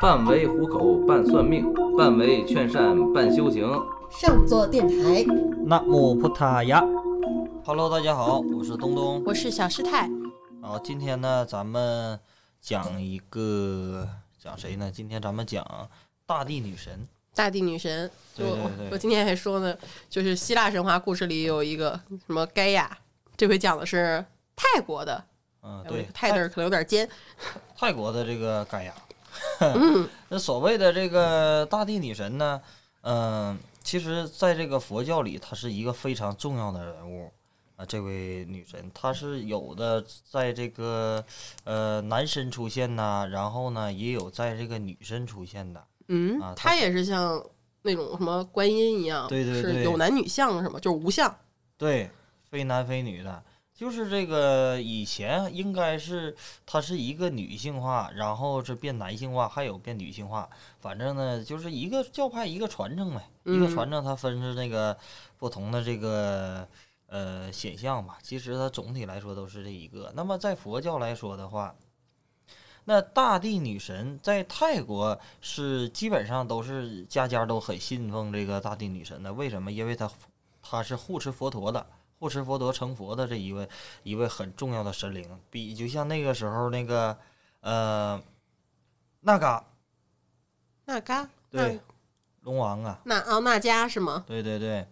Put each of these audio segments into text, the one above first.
半为糊口，半算命，半为劝善，半修行。上座电台，那木普塔呀，Hello，大家好，我是东东，我是小师太。好，今天呢，咱们讲一个讲谁呢？今天咱们讲大地女神。大地女神，对对对，我今天还说呢，就是希腊神话故事里有一个什么盖亚，这回讲的是泰国的。嗯，对，泰字可能有点尖。泰国的这个盖亚。嗯，那所谓的这个大地女神呢，嗯，其实在这个佛教里，她是一个非常重要的人物啊。这位女神，她是有的在这个呃男身出现呐，然后呢，也有在这个女身出现的。嗯，她也是像那种什么观音一样，对对对，有男女相是吗？就是无相，对，非男非女的。就是这个以前应该是它是一个女性化，然后是变男性化，还有变女性化。反正呢，就是一个教派一个传承呗，一个传承它分是那个不同的这个呃显象吧。其实它总体来说都是这一个。那么在佛教来说的话，那大地女神在泰国是基本上都是家家都很信奉这个大地女神的。为什么？因为她她是护持佛陀的。护持佛陀成佛的这一位，一位很重要的神灵，比就像那个时候那个，呃，那嘎，那嘎，对，龙王啊，那哦，那迦是吗？对对对。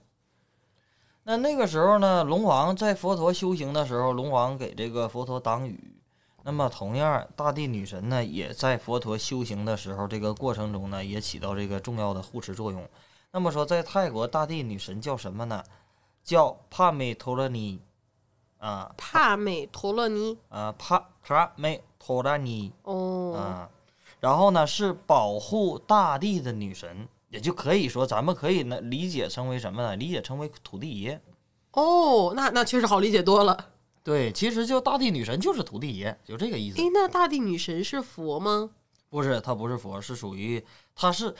那那个时候呢，龙王在佛陀修行的时候，龙王给这个佛陀挡雨。那么同样，大地女神呢，也在佛陀修行的时候，这个过程中呢，也起到这个重要的护持作用。那么说，在泰国，大地女神叫什么呢？叫帕美托勒尼，啊，帕美托勒尼，啊，帕帕美托勒尼，哦，啊，然后呢是保护大地的女神，也就可以说，咱们可以呢理解成为什么呢？理解成为土地爷。哦，那那确实好理解多了。对，其实就大地女神就是土地爷，就这个意思。诶，那大地女神是佛吗？不是，她不是佛，是属于她是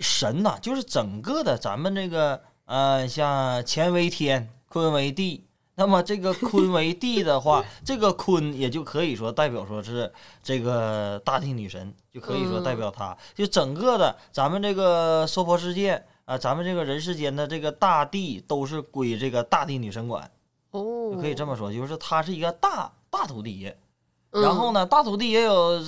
神呐，就是整个的咱们这个。呃，像乾为天，坤为地，那么这个坤为地的话，这个坤也就可以说代表说是这个大地女神，就可以说代表她，就整个的咱们这个娑婆世界啊，咱们这个人世间的这个大地都是归这个大地女神管，哦，就可以这么说，就是她是一个大大土地。爷，然后呢，大土地也有，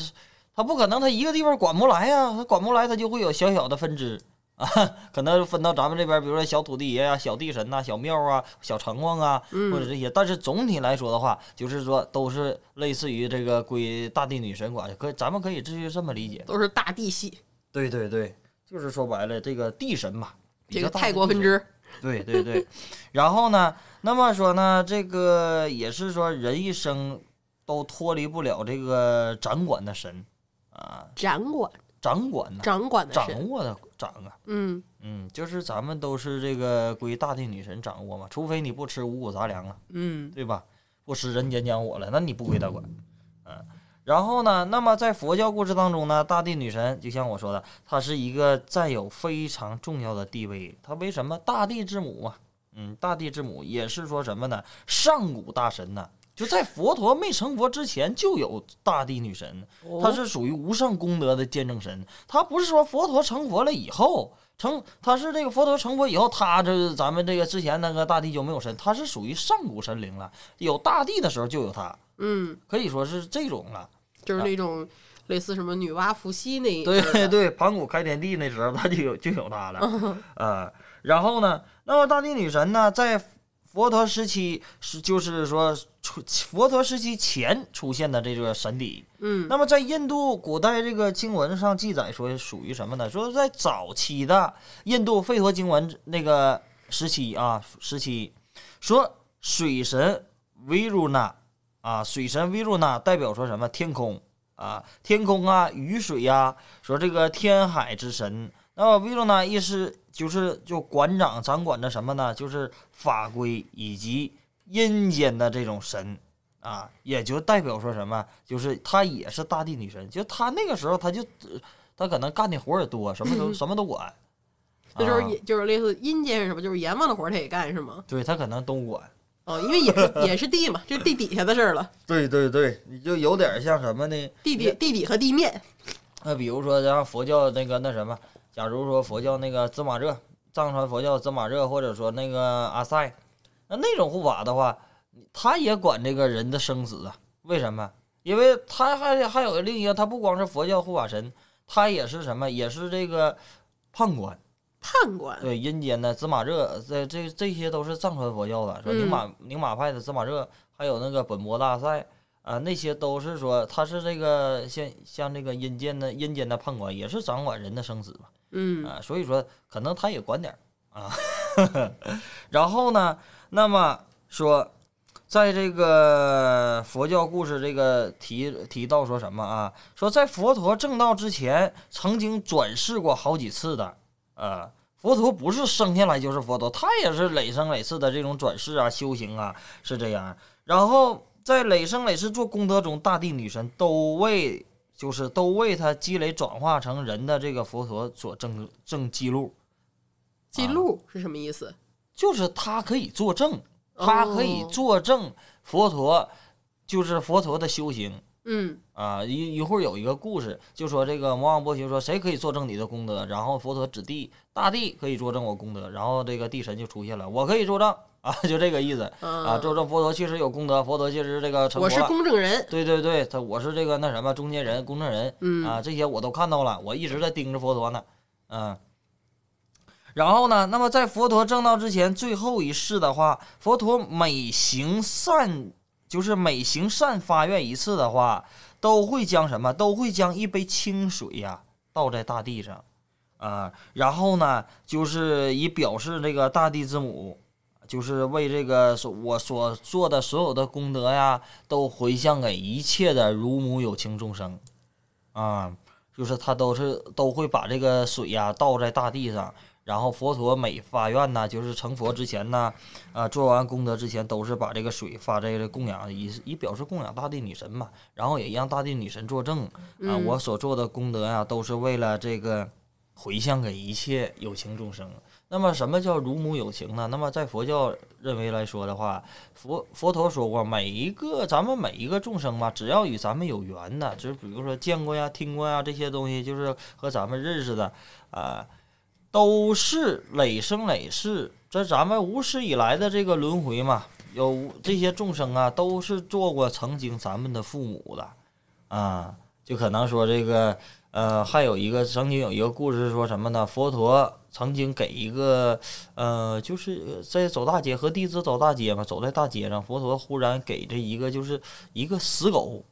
他不可能他一个地方管不来呀，他管不来，他就会有小小的分支。啊，可能分到咱们这边，比如说小土地爷呀、小地神呐、小庙啊、小城隍啊，或者这些。但是总体来说的话，就是说都是类似于这个归大地女神管，可咱们可以继续这么理解，都是大地系。对对对，就是说白了，这个地神嘛，这个泰国分支。对对对，然后呢，那么说呢，这个也是说人一生都脱离不了这个掌管的神啊，掌管。掌管的，掌管的，掌握的掌啊，嗯嗯，就是咱们都是这个归大地女神掌握嘛，除非你不吃五谷杂粮啊，嗯，对吧？不吃人间烟火了，那你不归她管，嗯。然后呢，那么在佛教故事当中呢，大地女神就像我说的，她是一个占有非常重要的地位。她为什么大地之母啊？嗯，大地之母也是说什么呢？上古大神呢？就在佛陀没成佛之前，就有大地女神，她是属于无上功德的见证神。她不是说佛陀成佛了以后成，她是这个佛陀成佛以后，她这咱们这个之前那个大地就没有神，她是属于上古神灵了。有大地的时候就有她，嗯，可以说是这种了，就是那种类似什么女娲伏羲那一对对，盘古开天地那时候，她就有就有她了，呃，然后呢，那么大地女神呢，在。佛陀时期是，就是说出佛陀时期前出现的这个神邸。嗯，那么在印度古代这个经文上记载说，属于什么呢？说在早期的印度吠陀经文那个时期啊，时期说水神维鲁纳啊，水神维鲁纳代表说什么？天空啊，天空啊，雨水呀，说这个天海之神。那么维鲁纳意思就是就馆长掌管着什么呢？就是法规以及阴间的这种神啊，也就代表说什么？就是她也是大地女神。就她那个时候，她就她可能干的活儿也多，什么都 什么都管。那时候也就是类似阴间是什么？就是阎王的活儿她也干是吗？对她可能都管。哦，因为也是也是地嘛，就地底下的事儿了。对对对，你就有点像什么呢？地底地底和地面。那比如说像佛教那个那什么，假如说佛教那个芝麻热，藏传佛教芝麻热，或者说那个阿塞，那那种护法的话，他也管这个人的生死啊？为什么？因为他还还有另一个，他不光是佛教护法神，他也是什么？也是这个判官。判官，对阴间的芝麻热，这这这些都是藏传佛教的，说宁玛宁玛派的芝麻热，还有那个本博大赛啊，那些都是说他是这个像像这个阴间的阴间的判官，也是掌管人的生死嘛。嗯啊，所以说可能他也管点儿啊。然后呢，那么说，在这个佛教故事这个提提到说什么啊？说在佛陀正道之前，曾经转世过好几次的。呃，佛陀不是生下来就是佛陀，他也是累生累世的这种转世啊、修行啊，是这样。然后在累生累世做功德中，大地女神都为就是都为他积累转化成人的这个佛陀所证证记录，记录是什么意思？就是他可以作证，他可以作证佛陀就是佛陀的修行。嗯啊，一一会儿有一个故事，就说这个魔王波旬说谁可以作证你的功德，然后佛陀指地，大地可以作证我功德，然后这个地神就出现了，我可以作证啊，就这个意思啊，作证佛陀确实有功德，佛陀确实这个成我是公证人，对对对，他我是这个那什么中间人、公证人，嗯啊，这些我都看到了，我一直在盯着佛陀呢，嗯。然后呢，那么在佛陀正道之前最后一世的话，佛陀每行善。就是每行善发愿一次的话，都会将什么？都会将一杯清水呀倒在大地上，啊，然后呢，就是以表示这个大地之母，就是为这个所我所做的所有的功德呀，都回向给一切的如母有情众生，啊，就是他都是都会把这个水呀倒在大地上。然后佛陀每发愿呢，就是成佛之前呢，啊，做完功德之前，都是把这个水发在这供养，以以表示供养大地女神嘛。然后也让大地女神作证，啊，我所做的功德呀，都是为了这个回向给一切有情众生。那么什么叫乳母有情呢？那么在佛教认为来说的话，佛佛陀说过，每一个咱们每一个众生嘛，只要与咱们有缘的，就是比如说见过呀、听过呀这些东西，就是和咱们认识的，啊。都是累生累世，这咱们无始以来的这个轮回嘛，有这些众生啊，都是做过曾经咱们的父母的，啊，就可能说这个，呃，还有一个曾经有一个故事说什么呢？佛陀曾经给一个，呃，就是在走大街和弟子走大街嘛，走在大街上，佛陀忽然给这一个就是一个死狗，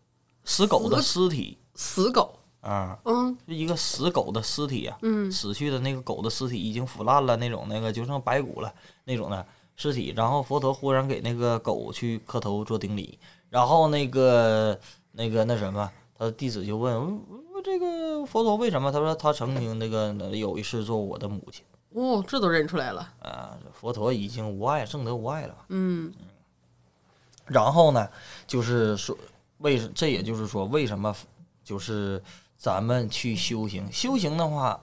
死狗的尸体，死狗。啊，嗯，是一个死狗的尸体啊，嗯，死去的那个狗的尸体已经腐烂了，那种那个就剩白骨了那种的尸体。然后佛陀忽然给那个狗去磕头做顶礼，然后那个那个那什么，他的弟子就问问这个佛陀为什么？他说他曾经那个有一世做我的母亲。哦，这都认出来了啊！佛陀已经无爱，正得无爱了。嗯，然后呢，就是说为什？这也就是说为什么就是。咱们去修行，修行的话，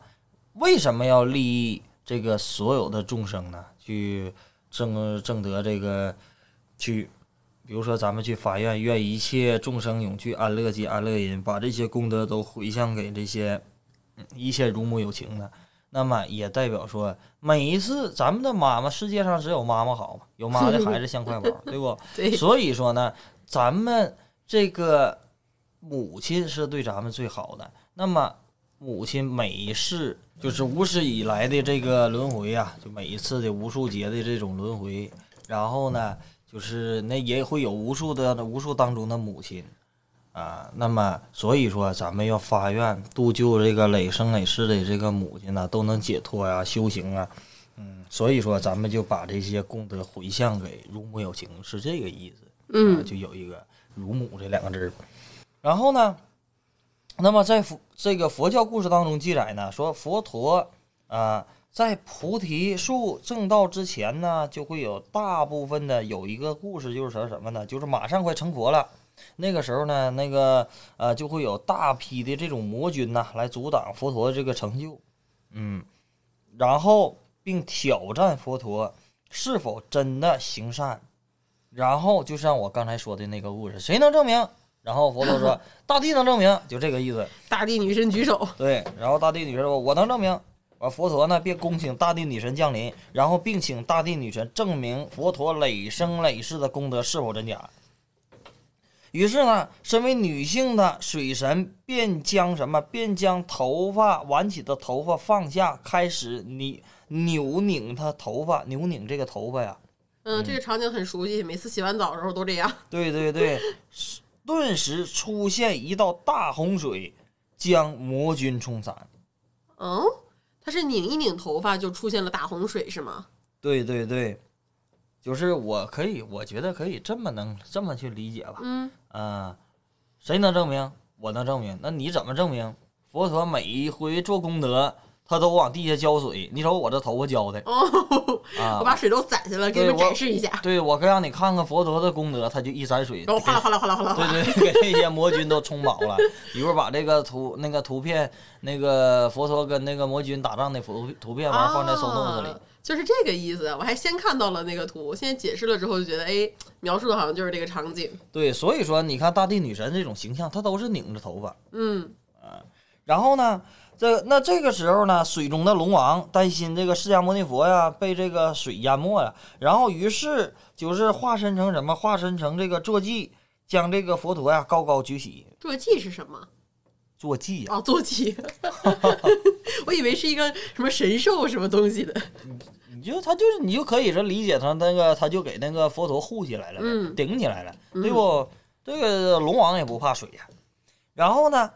为什么要利益这个所有的众生呢？去正正得这个，去，比如说咱们去法院，愿一切众生永去安乐及安乐因，把这些功德都回向给这些一切如母有情的。那么也代表说，每一次咱们的妈妈，世界上只有妈妈好嘛，有妈的孩子像块宝，对不？对。所以说呢，咱们这个。母亲是对咱们最好的，那么母亲每一世就是无始以来的这个轮回啊，就每一次的无数劫的这种轮回，然后呢，就是那也会有无数的无数当中的母亲啊，那么所以说咱们要发愿度救这个累生累世的这个母亲呢，都能解脱呀，修行啊，嗯，所以说咱们就把这些功德回向给乳母有情，是这个意思，嗯，就有一个乳母这两个字儿。然后呢，那么在佛这个佛教故事当中记载呢，说佛陀啊，在菩提树正道之前呢，就会有大部分的有一个故事，就是说什么呢？就是马上快成佛了，那个时候呢，那个呃，就会有大批的这种魔君呐，来阻挡佛陀的这个成就，嗯，然后并挑战佛陀是否真的行善，然后就像我刚才说的那个故事，谁能证明？然后佛陀说：“大地能证明，就这个意思。大地女神举手，对，然后大地女神说：“我能证明。”完，佛陀呢便恭请大地女神降临，然后并请大地女神证明佛陀累生累世的功德是否真假。于是呢，身为女性的水神便将什么，便将头发挽起的头发放下，开始扭扭拧她头发，扭拧这个头发呀。嗯，这个场景很熟悉，每次洗完澡的时候都这样。对对对，顿时出现一道大洪水，将魔君冲散。嗯，他是拧一拧头发就出现了大洪水是吗？对对对，就是我可以，我觉得可以这么能这么去理解吧。嗯，嗯，谁能证明？我能证明。那你怎么证明？佛陀每一回做功德，他都往地下浇水。你瞅我这头发浇的哦，啊我！把水都攒下了，给你们我展示一下。对，我可让你看看佛陀的功德，他就一沾水，然后哗啦哗啦哗啦哗啦哗啦。对对，给那些魔君都冲饱了。一会儿把这个图那个图片，那个佛陀跟那个魔君打仗的图图片完放在手动子里啊。就是这个意思。我还先看到了那个图，现在解释了之后就觉得，哎，描述的好像就是这个场景。对，所以说你看大地女神这种形象，她都是拧着头发。嗯然后呢，这那这个时候呢，水中的龙王担心这个释迦牟尼佛呀被这个水淹没了，然后于是就是化身成什么？化身成这个坐骑，将这个佛陀呀高高举起。坐骑是什么？坐骑呀，哦，坐骑。我以为是一个什么神兽什么东西的。你就他就是你就可以说理解成那个他就给那个佛陀护起来了，嗯顶起来了，对不？这个龙王也不怕水呀。然后呢，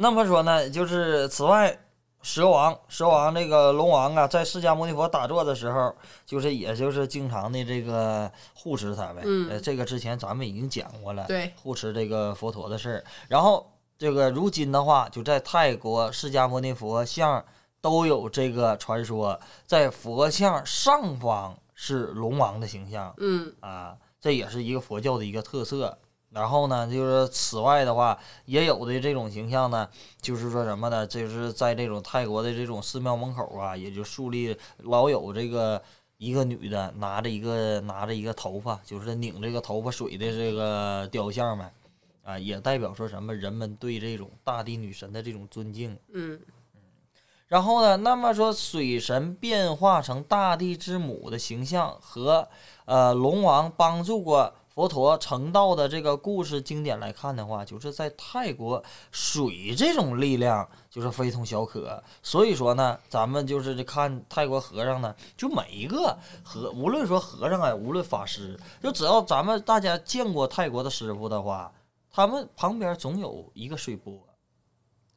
那么说呢，就是此外，蛇王蛇王这个龙王啊，在释迦牟尼佛打坐的时候，就是也就是经常的这个护持他呗。嗯呃，这个之前咱们已经讲过了，对，护持这个佛陀的事儿。然后这个如今的话，就在泰国释迦牟尼佛像都有这个传说，在佛像上方是龙王的形象嗯啊，这也是一个佛教的一个特色。然后呢，就是此外的话，也有的这种形象呢，就是说什么呢？就是在这种泰国的这种寺庙门口啊，也就树立老有这个一个女的拿着一个拿着一个头发，就是拧这个头发水的这个雕像呗，啊，也代表说什么人们对这种大地女神的这种尊敬。嗯然后呢，那么说水神变化成大地之母的形象和呃龙王帮助过佛陀成道的这个故事经典来看的话，就是在泰国水这种力量就是非同小可。所以说呢，咱们就是看泰国和尚呢，就每一个和无论说和尚啊，无论法师，就只要咱们大家见过泰国的师傅的话，他们旁边总有一个水波。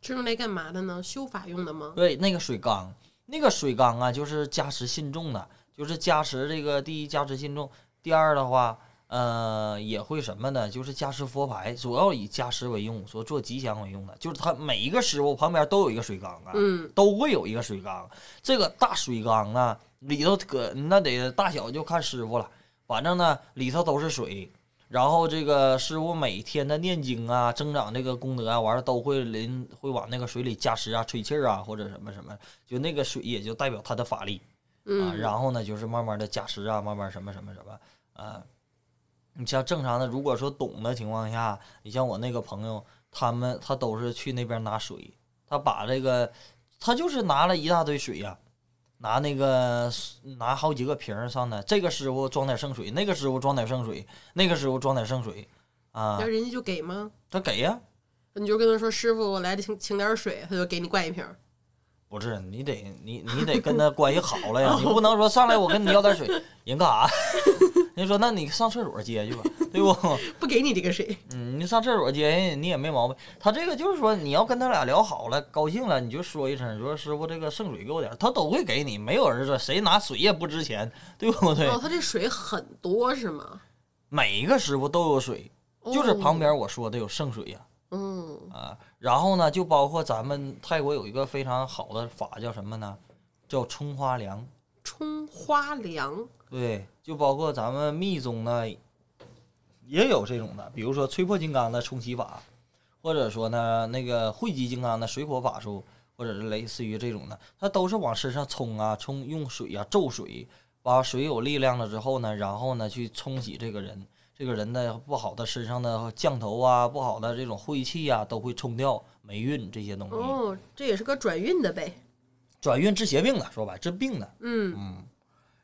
是用来干嘛的呢？修法用的吗？对，那个水缸，那个水缸啊，就是加持信众的，就是加持这个第一加持信众，第二的话，呃，也会什么呢？就是加持佛牌，主要以加持为用，说做吉祥为用的，就是他每一个师傅旁边都有一个水缸啊，嗯都会有一个水缸。这个大水缸啊，里头可那得大小就看师傅了，反正呢里头都是水。然后这个师傅每天的念经啊，增长这个功德啊，完了都会淋会往那个水里加持啊、吹气儿啊，或者什么什么，就那个水也就代表他的法力啊。嗯，然后呢，就是慢慢的加持啊，慢慢什么什么什么啊。你像正常的，如果说懂的情况下，你像我那个朋友，他们他都是去那边拿水，他把这个他就是拿了一大堆水呀、拿那个拿好几个瓶儿上的，这个师傅装点圣水，那个师傅装点圣水，那个师傅装点圣水，啊人家就给吗？他给呀、你就跟他说：“师傅，我来请请点水。”他就给你灌一瓶。不是你得你你得跟他关系好了呀，你不能说上来我跟你要点水，人干啥？人说那你上厕所接去吧，对不？不给你这个水，嗯，你上厕所接人，你也没毛病。他这个就是说，你要跟他俩聊好了，高兴了，你就说一声，说师傅这个圣水给我点，他都会给你。没有人说谁拿水也不值钱，对不对？哦，他这水很多是吗？每一个师傅都有水，就是旁哦，边我说的有圣水呀、嗯，啊。然后呢，就包括咱们泰国有一个非常好的法叫什么呢？叫冲花凉。冲花凉，对，就包括咱们密宗呢，也有这种的，比如说吹破金刚的冲洗法，或者说呢那个汇集金刚的水火法术，或者是类似于这种的，它都是往身上冲啊，冲用水啊，咒水，把水有力量了之后呢，然后呢去冲洗这个人。这个人的不好的身上的降头啊，不好的这种晦气啊，都会冲掉霉运这些东西，哦，这也是个转运的呗。转运治邪病的，说白治病的。嗯嗯，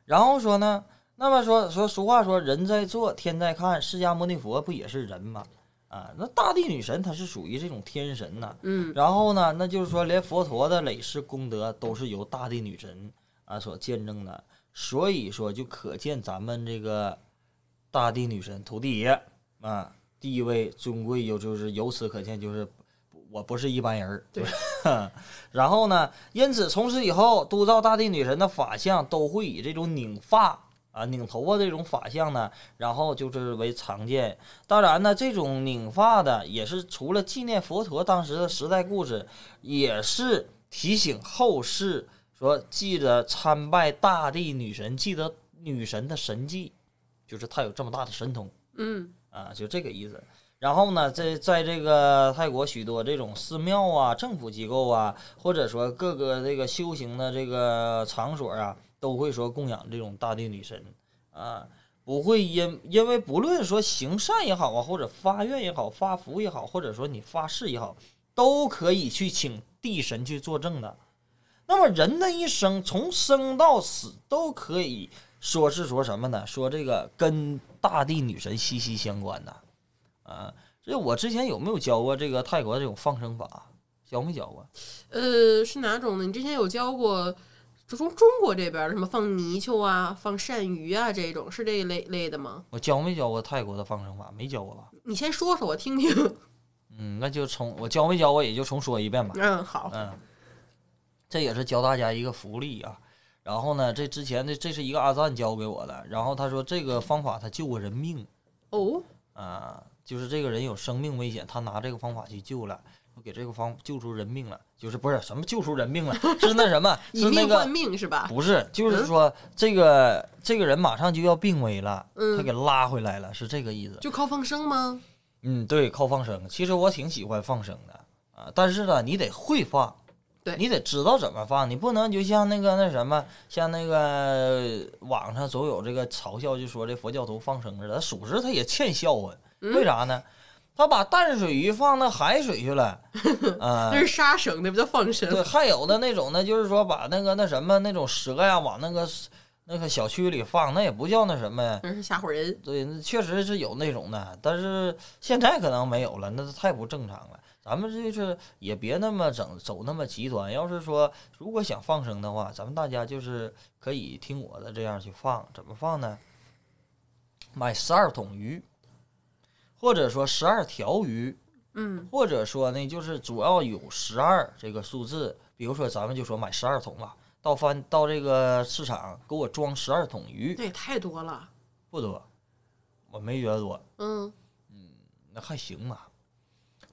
然后说呢，那么说说俗话说人在做天在看，释迦牟尼佛不也是人吗？啊，那大地女神她是属于这种天神呐。嗯然后呢，那就是说连佛陀的累世功德都是由大地女神啊所见证的，所以说就可见咱们这个大地女神土地爷啊地位尊贵，有就是由此可见就是。我不是一般人儿，对 然后呢，因此从此以后，督造大地女神的法相都会以这种拧发啊、拧头发这种法相呢，然后就是为常见。当然呢，这种拧发的也是除了纪念佛陀当时的时代故事，也是提醒后世说记得参拜大地女神，记得女神的神迹，就是她有这么大的神通嗯啊，就这个意思。然后呢，在在这个泰国许多这种寺庙啊、政府机构啊，或者说各个这个修行的这个场所啊，都会说供养这种大地女神啊，不会因因为不论说行善也好啊，或者发愿也好、发福也好，或者说你发誓也好，都可以去请地神去作证的。那么人的一生从生到死都可以说是说什么呢？说这个跟大地女神息息相关的。啊，这我之前有没有教过这个泰国这种放生法？教没教过？呃，是哪种呢？你之前有教过，就从中国这边什么放泥鳅啊、放鳝鱼啊这种，是这一类类的吗？我教没教过泰国的放生法？没教过吧？你先说说我听听。嗯，那就重我教没教过，也就重说一遍吧。嗯，好。嗯，这也是教大家一个福利啊。然后呢，这之前的这是一个阿赞教给我的，然后他说这个方法他救过人命哦，啊，就是这个人有生命危险，他拿这个方法去救了，给这个方救出人命了，就是不是什么救出人命了，是那什么，以是那个命换命是吧？不是，就是嗯说这个这个人马上就要病危了，嗯他给拉回来了，是这个意思。就靠放生吗？嗯，对，靠放生。其实我挺喜欢放生的啊，但是呢，你得会放，对你得知道怎么放，你不能就像那个那什么，像那个网上总有这个嘲笑，就说这佛教徒放生似的，属实他也欠笑话。嗯为啥呢？他把淡水鱼放到海水去了，啊、那是杀生，那不叫放生。对，还有的那种呢，就是说把那个那什么那种蛇呀往那个那个小区里放，那也不叫那什么呀。那是吓唬人。对，那确实是有那种的，但是现在可能没有了，那太不正常了。咱们就是也别那么整，走那么极端。要是说如果想放生的话，咱们大家就是可以听我的这样去放，怎么放呢？买十二桶鱼，或者说十二条鱼，嗯或者说呢，就是主要有十二这个数字。比如说，咱们就说买十二桶吧，到翻到这个市场给我装十二桶鱼，那也太多了。不多，我没觉得多，嗯那还行吧。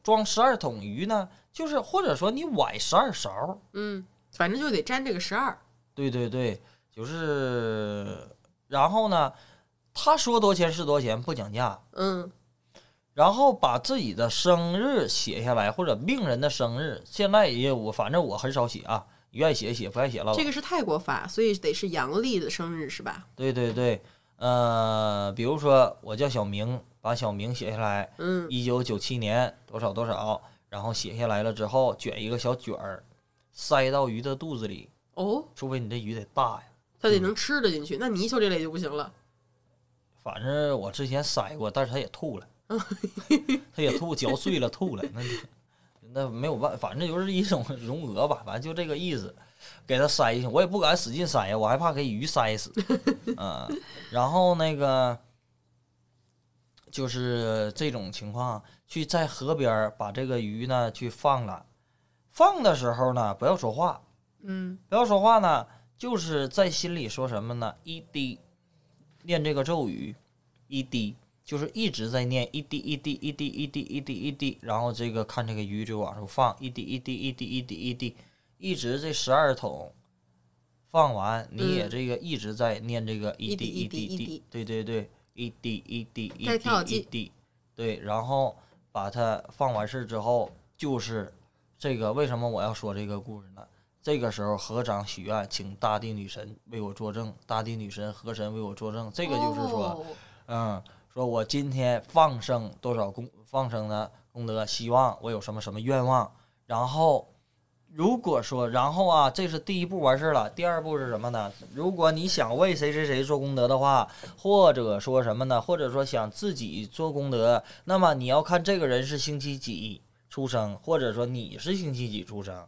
装十二桶鱼呢，就是或者说你崴十二勺，嗯，反正就得沾这个十二。对对对，就是，然后呢，他说多钱是多钱，不讲价，嗯然后把自己的生日写下来，或者病人的生日，现在也我反正我很少写啊，愿意写写，不爱写了。这个是泰国法，所以得是阳历的生日是吧？对对对，呃，比如说我叫小明，把小明写下来，嗯一九九七年多少多少，然后写下来了之后，卷一个小卷儿，塞到鱼的肚子里，哦，除非你这鱼得大呀。它得能吃得进去。那泥鳅这类就不行了。反正我之前塞过，但是它也吐了，它也吐，嚼碎了吐了，那就那没有办法，反正就是一种 融合吧，反正就这个意思，给他塞进去，我也不敢使劲塞呀，我害怕给鱼塞死，嗯，然后那个就是这种情况，去在河边把这个鱼呢去放了，放的时候呢不要说话，嗯不要说话呢，就是在心里说什么呢？一滴，念这个咒语，一滴，就是一直在念一滴一滴一滴一滴一滴一滴，然后这个看这个鱼就往上放一滴一滴一滴一滴一滴，一直这十二桶放完，你也嗯这个一直在念这个一滴一滴一滴对对对，一滴一滴一滴一滴，对，然后把它放完事之后，就是这个为什么我要说这个故事呢？这个时候合掌许愿，请大地女神为我作证，大地女神、河神为我作证。这个就是说，哦嗯，说我今天放生多少功放生的功德，希望我有什么什么愿望，然后。如果说，然后啊，这是第一步完事儿了。第二步是什么呢？如果你想为谁谁谁做功德的话，或者说什么呢？或者说想自己做功德，那么你要看这个人是星期几出生，或者说你是星期几出生。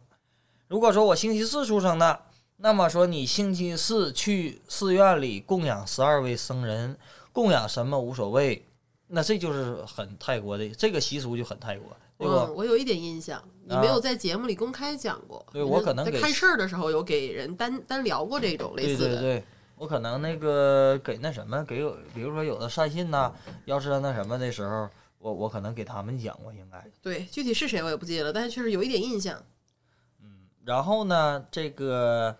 如果说我星期四出生的，那么说你星期四去寺院里供养十二位僧人，供养什么无所谓，那这就是很泰国的这个习俗就很泰国。对嗯，我有一点印象，你没有在节目里公开讲过。对我可能给在看事儿的时候有给人单单聊过这种类似的。对对对，我可能那个给那什么给有，比如说有的善信呐，要是那什么的时候，我我可能给他们讲过，应该。对具体是谁我也不记得了，但是确实有一点印象。嗯然后呢，这个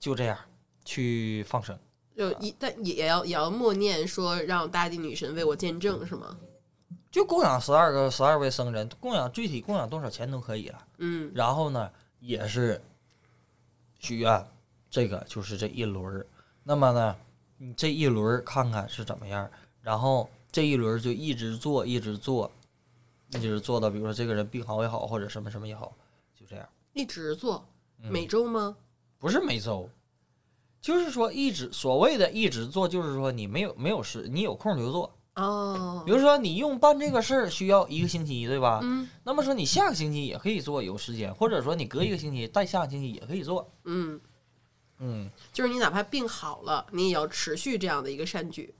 就这样去放生。就一但也要也要默念说让大地女神为我见证是吗？就供养十二个十二位僧人，供养具体供养多少钱都可以了。嗯然后呢，也是许愿，这个就是这一轮儿。那么呢，你这一轮儿看看是怎么样，然后这一轮儿就一直做，一直做，一直做到比如说这个人病好也好，或者什么什么也好，就这样。一直做，嗯每周吗？不是每周，就是说一直所谓的一直做，就是说你没有没有事，你有空就做。哦比，如说你用办这个事儿需要一个星期，对吧？嗯那么说你下个星期也可以做，有时间，或者说你隔一个星期再下个星期也可以做。嗯，嗯，就是你哪怕病好了，你也要持续这样的一个善举。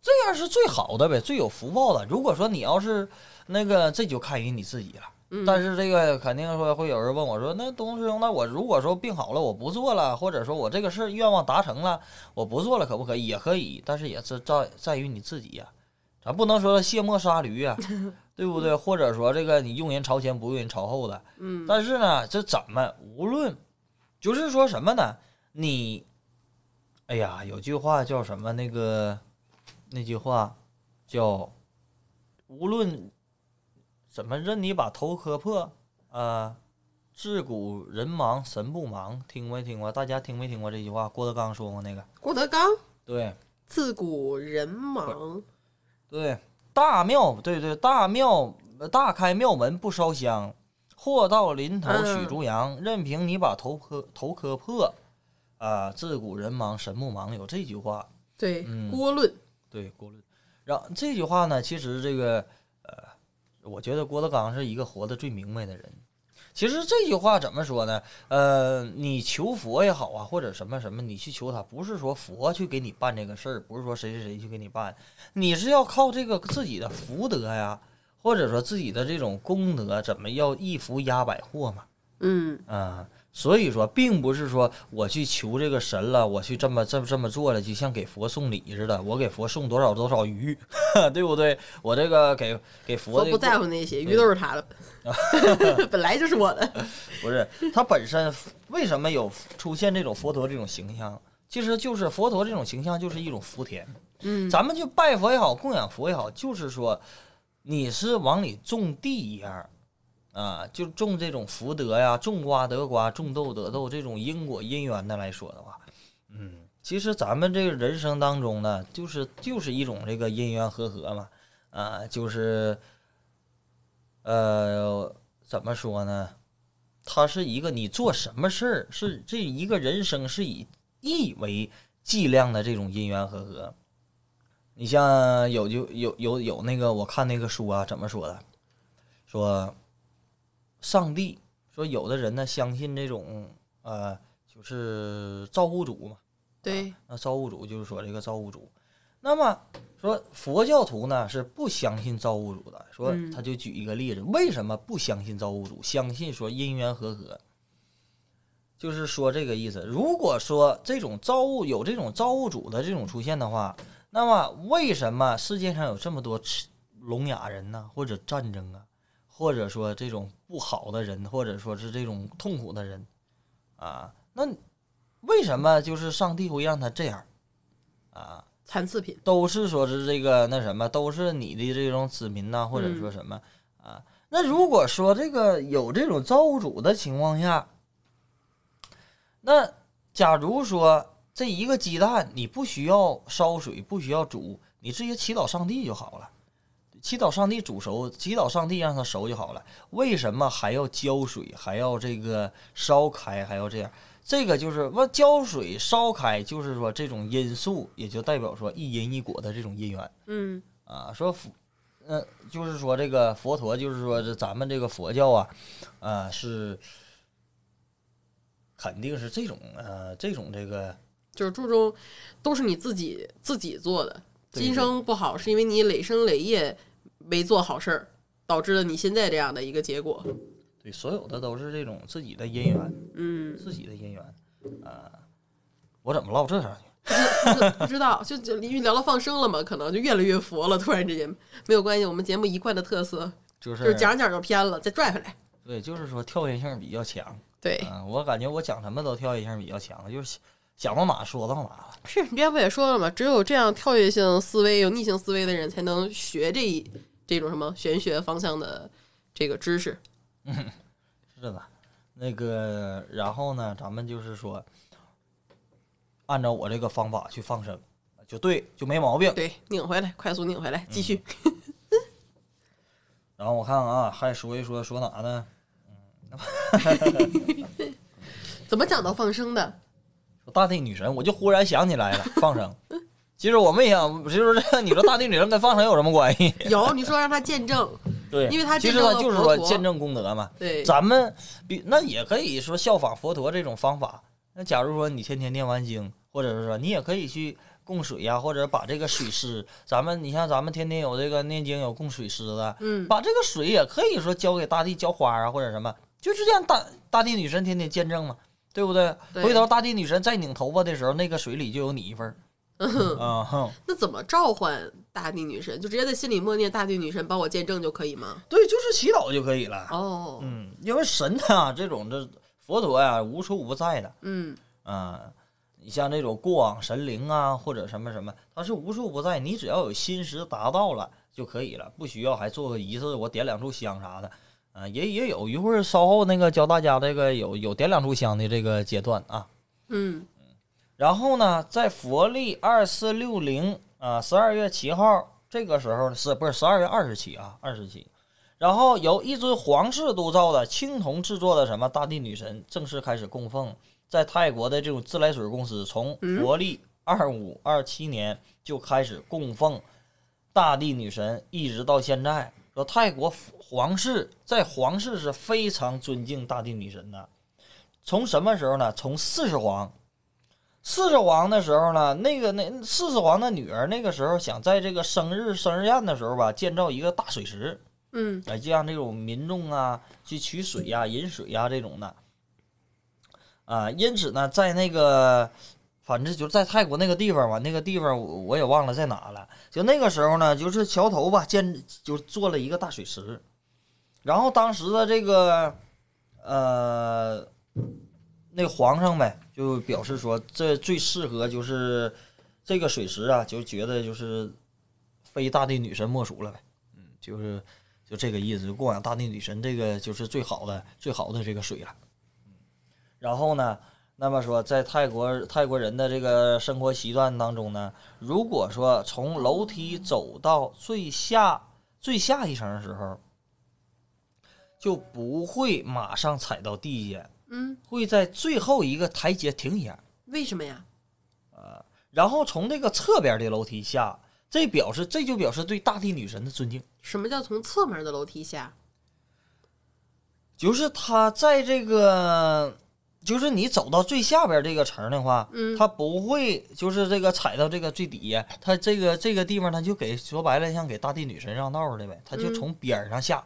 这样是最好的呗，最有福报的。如果说你要是那个，这就看于你自己了。嗯，但是这个肯定说会有人问我说，那东师兄，那我如果说病好了，我不做了，或者说我这个事儿愿望达成了，我不做了，可不可以？也可以，但是也是在在于你自己呀、咱不能说卸磨杀驴呀、对不对？或者说这个你用人朝前，不用人朝后的。嗯但是呢，这怎么无论，就是说什么呢？你，哎呀，有句话叫什么？那个那句话叫无论怎么任你把头磕破，啊，自古人忙神不忙，听没听过？大家听没听过这句话？郭德纲说过那个，郭德纲？对。自古人忙，对，大庙，对对，大庙大开庙门不烧香，祸到临头许嗯猪羊，任凭你把头磕头磕破，啊，自古人忙神不忙，有这句话。对嗯。郭论，对郭论，然后这句话呢，其实这个呃，我觉得郭德纲是一个活得最明白的人。其实这句话怎么说呢？呃，你求佛也好啊，或者什么什么，你去求他，不是说佛去给你办这个事儿，不是说谁谁谁去给你办，你是要靠这个自己的福德呀，或者说自己的这种功德，怎么要一福压百祸嘛。嗯啊、所以说，并不是说我去求这个神了，我去这么这么这么做了，就像给佛送礼似的，我给佛送多少多少鱼，对不对？我这个给给佛的佛不在乎那些，鱼都是他的，本来就是我的。不是他本身为什么有出现这种佛陀这种形象？其实就是佛陀这种形象就是一种福田，嗯，咱们就拜佛也好，供养佛也好，就是说你是往里种地一样。啊，就种这种福德呀，种瓜得瓜，种豆得豆，这种因果因缘的来说的话，嗯，其实咱们这个人生当中呢，就是就是一种这个因缘和合嘛，啊，就是，呃，怎么说呢？它是一个你做什么事儿，是这一个人生是以义为计量的这种因缘和合。你像有就有有有那个，我看那个书啊，怎么说的？说上帝说有的人呢相信这种呃，就是造物主嘛。对，那造物主就是说这个造物主。那么说佛教徒呢是不相信造物主的，说嗯他就举一个例子，为什么不相信造物主？相信说因缘和合，就是说这个意思。如果说这种造物有这种造物主的这种出现的话，那么为什么世界上有这么多吃聋哑人呢？或者战争啊，或者说这种不好的人，或者说是这种痛苦的人啊？那为什么就是上帝会让他这样啊？残次品。都是说是这个那什么，都是你的这种子民呐、或者说什么、啊？那如果说这个有这种造物主的情况下，那假如说这一个鸡蛋你不需要烧水，不需要煮，你直接祈祷上帝就好了，祈祷上帝煮熟，祈祷上帝让它熟就好了。为什么还要浇水，还要这个烧开，还要这样？这个就是问浇水烧开，就是说这种因素，也就代表说一因一果的这种因缘嗯啊。说佛，嗯、就是说这个佛陀，就是说这咱们这个佛教啊，啊是肯定是这种呃这种这个就是注重都是你自己自己做的，今生不好是因为你累生累业没做好事儿，导致了你现在这样的一个结果。对所有的都是这种自己的因缘，嗯，自己的因缘啊。我怎么唠这上去？不知道，就就因为聊到放生了嘛，可能就越来越佛了。突然之间没有关系，我们节目一贯的特色就是就是讲着讲着就偏了，再拽回来。对，就是说跳跃性比较强。对，嗯、我感觉我讲什么都跳跃性比较强，就是想到哪说到哪了。是你之前不也说了吗？只有这样跳跃性思维、有逆性思维的人，才能学这一这种什么玄学方向的这个知识。是的，那个，然后呢，咱们就是说，按照我这个方法去放生，就对，就没毛病。对，拧回来，快速拧回来，继续。然后我看看啊，还说一说说哪呢？怎么讲到放生的？说大地女神，我就忽然想起来了，放生。其实我们也想，就是这，你说大地女神跟方程有什么关系？有你说让他见证，对，因为他其实见证了他就是说见证功德嘛。对，咱们比那也可以说效仿佛陀这种方法。那假如说你天天念完经，或者是说你也可以去供水呀、或者把这个水师，咱们你像咱们天天有这个念经有供水师的，嗯，把这个水也可以说交给大地浇花啊，或者什么，就是这样大大地女神天天见证嘛，对不对？对回头大地女神再拧头发的时候，那个水里就有你一份儿。啊哼，那怎么召唤大地女神？就直接在心里默念大地女神帮我见证就可以吗？对，就是祈祷就可以了。哦，嗯，因为神啊，这种这佛陀呀、无处不在的。嗯，啊，你像这种过往神灵啊，或者什么什么，它是无处不在，你只要有心识达到了就可以了，不需要还做个仪式，我点两炷香啥的。啊，也也有一会儿稍后那个教大家这个有有点两炷香的这个阶段啊。嗯，然后呢，在佛历二四六零啊，十二月七号这个时候是不是十二月二十七啊？二十七。然后由一尊皇室督造的青铜制作的什么大地女神正式开始供奉，在泰国的这种自来水公司从佛历二五二七年就开始供奉大地女神，一直到现在。说泰国皇室在皇室是非常尊敬大地女神的，从什么时候呢？从四世皇。四世王的时候呢，那个那四世王的女儿那个时候想在这个生日生日宴的时候吧，建造一个大水池，嗯，来就让这种民众啊去取水呀、饮水呀这种的，啊，因此呢，在那个反正就在泰国那个地方吧，那个地方我我也忘了在哪了。就那个时候呢，就是桥头吧建就做了一个大水池，然后当时的这个呃那个皇上呗，就表示说这最适合就是这个水池啊，就觉得就是非大地女神莫属了呗。嗯就是就这个意思，供养大地女神，这个就是最好的最好的这个水了。然后呢，那么说在泰国泰国人的这个生活习惯当中呢，如果说从楼梯走到最下最下一层的时候，就不会马上踩到地下，嗯，会在最后一个台阶停一下，为什么呀？呃然后从这个侧边的楼梯下，这表示这就表示对大地女神的尊敬。什么叫从侧门的楼梯下？就是他在这个，就是你走到最下边这个层的话，嗯他不会就是这个踩到这个最底下，他这个这个地方他就给说白了像给大地女神让道似的呗，他就嗯从边上下。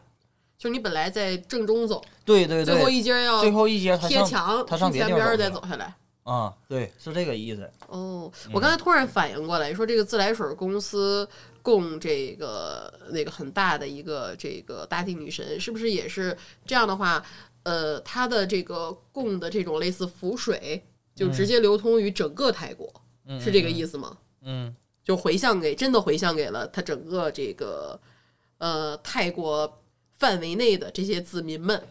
就是你本来在正中走，对对最后，一阶要最后一阶贴墙，他上别贴墙边再走下来。啊，对，是这个意思。哦，我刚才突然反应过来，说这个自来水公司供这个那个很大的一个这个大地女神，是不是也是这样的话？呃，它的这个供的这种类似浮水，就直接流通于整个泰国，嗯，是这个。意思吗？嗯，就回向给真的回向给了它整个这个呃泰国范围内的这些子民们，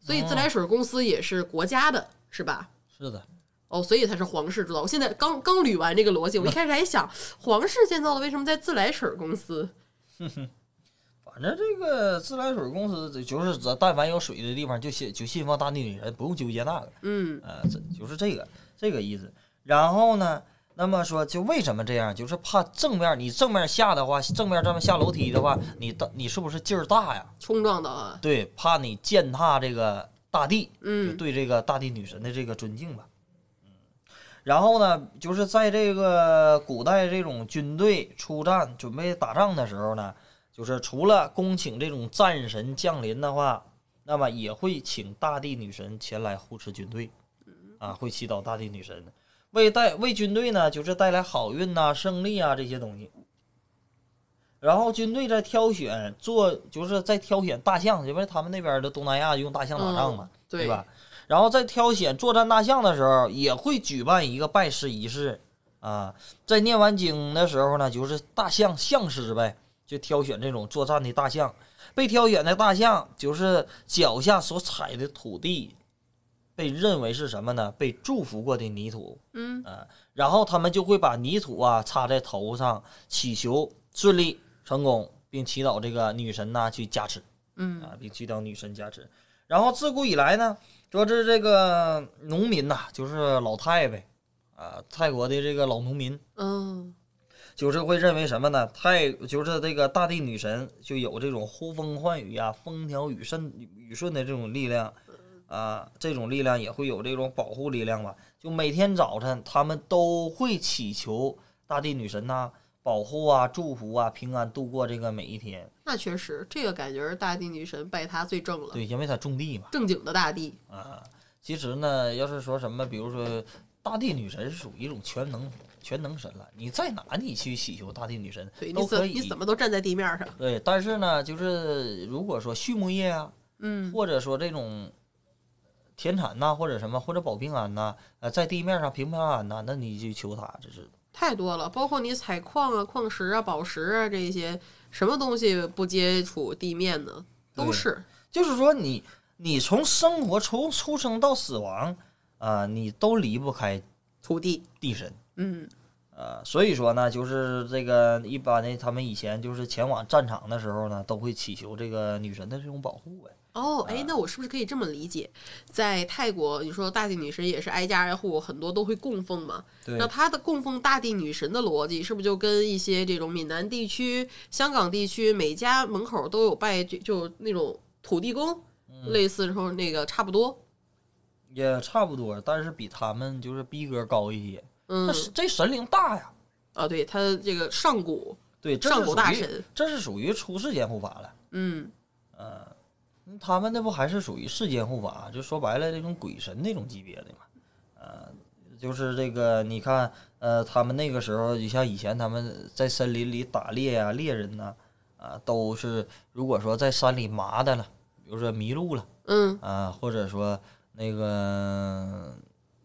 所以自来水公司也是国家的，是吧？是的。哦，所以它是皇室制造。我现在刚刚捋完这个逻辑，我一开始还想，皇室建造的为什么在自来水公司？反正这个自来水公司就是只但凡有水的地方就信就信奉大地女神，不用纠结那个。嗯呃，这就是这个这个意思。然后呢，那么说就为什么这样？就是怕正面你正面下的话，正面这么下楼梯的话，你大你是不是劲儿大呀？冲撞到啊，对，怕你践踏这个大地，就嗯对这个大地女神的这个尊敬吧。嗯，然后呢，就是在这个古代这种军队出战准备打仗的时候呢，就是除了恭请这种战神降临的话，那么也会请大地女神前来护持军队，啊，会祈祷大地女神，为带为军队呢，就是带来好运呐、胜利啊这些东西。然后军队在挑选做，就是在挑选大象，因为他们那边的东南亚用大象打仗嘛，嗯对吧？然后在挑选作战大象的时候，也会举办一个拜师仪式啊。在念完经的时候呢，就是大象象师呗，就挑选这种作战的大象。被挑选的大象就是脚下所踩的土地，被认为是什么呢？被祝福过的泥土。嗯啊，然后他们就会把泥土啊插在头上，祈求顺利成功，并祈祷这个女神呐、去加持嗯啊，并祈祷女神加持。然后自古以来呢，说是这个农民呐、就是老太呗，啊，泰国的这个老农民，嗯就是会认为什么呢？泰就是这个大地女神就有这种呼风唤雨呀、风调雨顺雨顺的这种力量啊，这种力量也会有这种保护力量吧。就每天早晨，他们都会祈求大地女神呐、保护啊、祝福啊、平安度过这个每一天。那确实，这个感觉是大地女神拜她最正了，对，因为它种地嘛正经的大地。啊。其实呢，要是说什么，比如说大地女神是属于一种全能全能神了，你在哪你去祈求大地女神，你都可以。怎你怎么都站在地面上？对，但是呢，就是如果说畜牧业啊，嗯或者说这种田产呐、或者什么，或者保平安呐、呃，在地面上平平安安呐，那你就求他，这是太多了，包括你采矿啊、矿石啊、宝石啊这些，什么东西不接触地面呢？都是。就是说你你从生活从出生到死亡啊、你都离不开土地。地神。嗯呃，所以说呢，就是这个一般的，他们以前就是前往战场的时候呢，都会祈求这个女神的这种保护呗。哦，哎，那我是不是可以这么理解？在泰国，你说大地女神也是挨家挨户，很多都会供奉嘛？对那它的供奉大地女神的逻辑，是不是就跟一些这种闽南地区、香港地区每家门口都有拜就就那种土地公，嗯类似说那个差不多？也差不多，但是比他们就是逼格高一些。嗯那，这神灵大呀，啊，对，他这个上古对，上古大神，这是属于出世间护法了。嗯呃，他们那不还是属于世间护法，就说白了这种鬼神那种级别的嘛。呃，就是这个你看，呃，他们那个时候，你像以前他们在森林里打猎呀、猎人呐、啊，都是如果说在山里麻的了，比如说迷路了嗯啊，或者说那个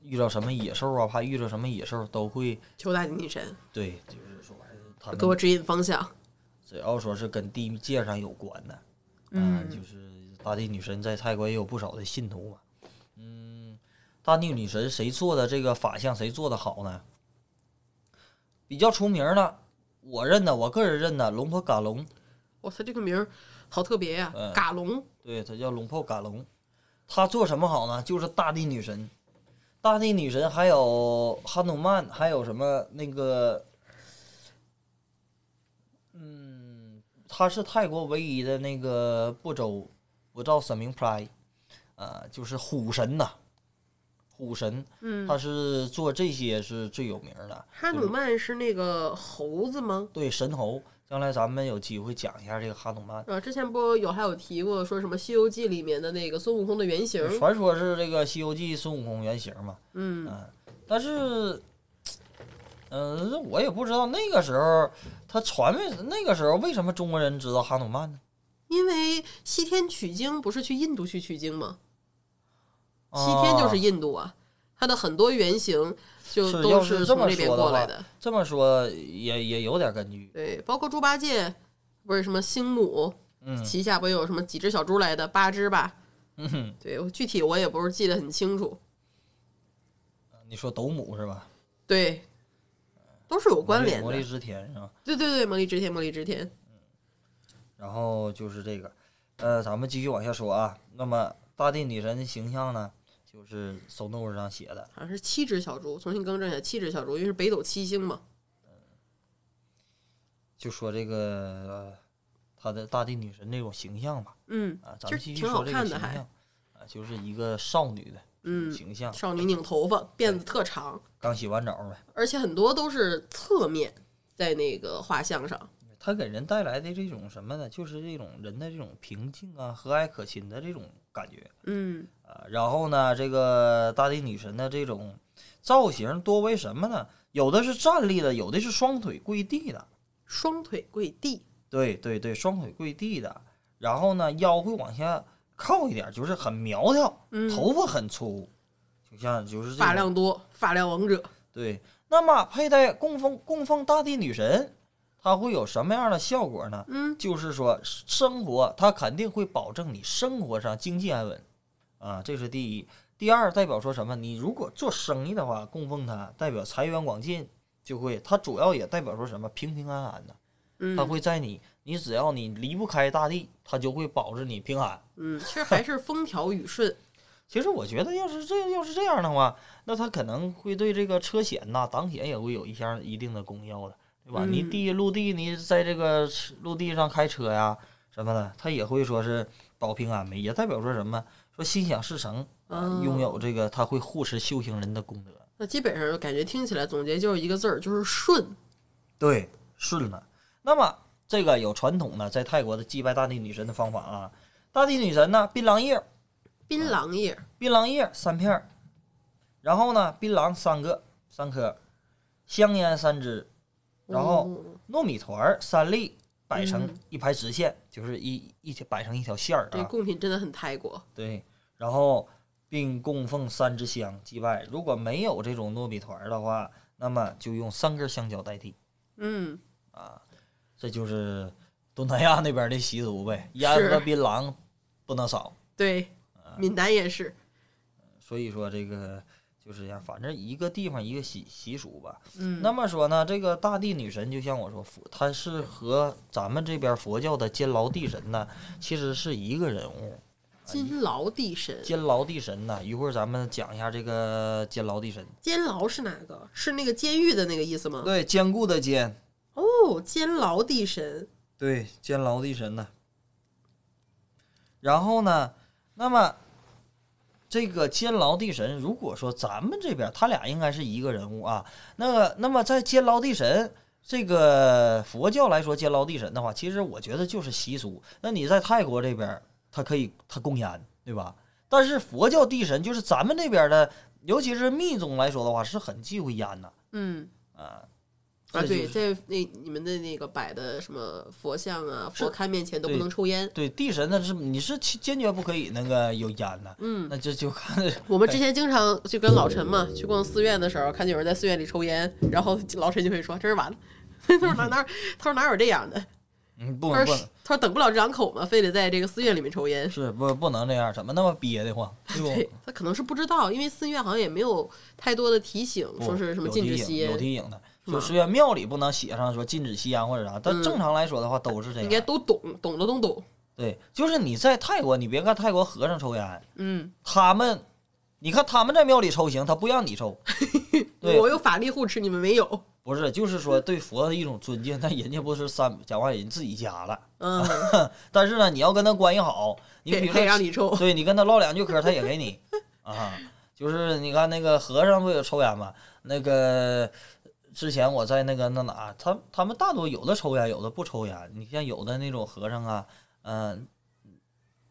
遇到什么野兽啊，怕遇到什么野兽，都会求大地女神对，就是说白了，他们给我指引方向。只要说是跟地界上有关的，啊，嗯就是大地女神在泰国也有不少的信徒嘛。嗯，大地女神谁做的这个法像谁做的好呢？比较出名的，我认的，我个人认的龙婆嘎龙，哇塞，这个名儿好特别呀、嗯嘎龙。对，他叫龙婆嘎龙。他做什么好呢？就是大地女神，大地女神还有哈努曼，还有什么那个，嗯，他是泰国唯一的那个不走不照神明 pray，呃，就是虎神呐、虎神，嗯，他是做这些是最有名的。哈努曼是那个猴子吗？对神猴，将来咱们有机会讲一下这个哈努曼。啊，之前不有还有提过说什么《西游记》里面的那个孙悟空的原型？传说是这个《西游记》孙悟空原型嘛，嗯，嗯，但是，嗯、我也不知道那个时候他传为那个时候为什么中国人知道哈努曼呢？因为西天取经不是去印度去取经吗？西天就是啊印度啊，它的很多原型就都要是从那边过来的。这么说也也有点根据。对，包括猪八戒，不是什么星母嗯旗下不有什么几只小猪来的，八只吧？嗯，对，具体我也不是记得很清楚。你说斗母是吧？对，都是有关联的魔力。之田是吧？对对对，魔力之田，魔力之天。然后就是这个，呃，咱们继续往下说啊。那么大地女神的形象呢，就是手 note 上写的，好像是七只小猪，重新更正一下，七只小猪，因为是北斗七星嘛。就说这个、呃她的大地女神那种形象吧。嗯啊，咱们继续说这个看的还形象啊，就是一个少女的嗯，形象，少女拧头发，辫子特长，刚洗完澡呗。而且很多都是侧面在那个画像上。它给人带来的这种什么呢？就是这种人的这种平静啊、和蔼可亲的这种感觉嗯啊。然后呢，这个大地女神的这种造型多为什么呢？有的是站立的，有的是双腿跪地的。双腿跪地，对对对，双腿跪地的。然后呢，腰会往下靠一点，就是很苗条，嗯，头发很粗，就像就是发量多，发量王者。对，那么佩戴供奉供奉大地女神，它会有什么样的效果呢？嗯就是说生活，它肯定会保证你生活上经济安稳，啊，这是第一。第二，代表说什么？你如果做生意的话，供奉它，代表财源广进，就会。它主要也代表说什么？平平安安的，嗯它会在你，你只要你离不开大地，它就会保着你平安。嗯，其实还是风调雨顺。其实我觉得，要是这要是这样的话，那它可能会对这个车险呐、挡险也会有一项一定的功效的，对吧？你嗯地陆地，你在这个陆地上开车呀什么的，他也会说是保平安呗，也代表说什么？说心想事成，啊，拥有这个，他会护持修行人的功德。那基本上感觉听起来总结就是一个字儿，就是顺。对，顺了。那么这个有传统的在泰国的祭拜大地女神的方法啊，大地女神呢，槟榔叶，槟榔叶，槟榔叶三片儿，然后呢，槟榔三个三颗，香烟三支，然后哦糯米团儿三粒，摆成嗯一排直线，就是一一条摆成一条线儿这啊。贡品真的很泰国。对，然后并供奉三支香祭拜。如果没有这种糯米团儿的话，那么就用三根香蕉代替嗯，啊。这就是东南亚那边的习俗呗，烟和槟榔不能少。对，啊闽南也是。所以说这个就是这样，反正一个地方一个习习俗吧。嗯，那么说呢，这个大地女神就像我说，佛她是和咱们这边佛教的监牢地神呢，其实是一个人物。监牢地神，监牢地神呢，一会儿咱们讲一下这个监牢地神。监牢是哪个？是那个监狱的那个意思吗？对，坚固的坚。哦，监牢地神。对，监牢地神呢。然后呢，那么这个监牢地神，如果说咱们这边他俩应该是一个人物啊，那个那么在监牢地神这个佛教来说，监牢地神的话，其实我觉得就是习俗。那你在泰国这边，他可以他供烟，对吧？但是佛教地神就是咱们这边的，尤其是密宗来说的话，是很忌讳烟的嗯啊。啊，对，在那你们的那个摆的什么佛像啊、佛龛面前都不能抽烟。对地神那是你是坚决不可以那个有烟的，嗯，那就就看 我们之前经常就跟老陈嘛去逛寺院的时候，看见有人在寺院里抽烟，然后老陈就会说：“真是完了。”他说哪哪，他说哪有这样的？嗯不不他说他说等不了这两口嘛，非得在这个寺院里面抽烟。是不不能这样，怎么那么憋得慌？对不？他可能是不知道，因为寺院好像也没有太多的提醒，说是什么禁止吸烟，有提醒的，是吗就寺院庙里不能写上说禁止吸烟或者啥，但嗯正常来说的话都是这应该样。都懂，懂的都懂。对，就是你在泰国，你别看泰国和尚抽烟，嗯，他们，你看他们在庙里抽行，他不让你抽。对我有法力护持，你们没有。不是，就是说对佛的一种尊敬，但人家不是三讲话人自己家了，嗯，但是呢，你要跟他关系好，你比如说让你抽。对你跟他唠两句嗑，他也给你 啊。就是你看那个和尚不也抽烟吗？那个之前我在那个那哪，他他们大多有的抽烟，有的不抽烟。你像有的那种和尚啊，嗯、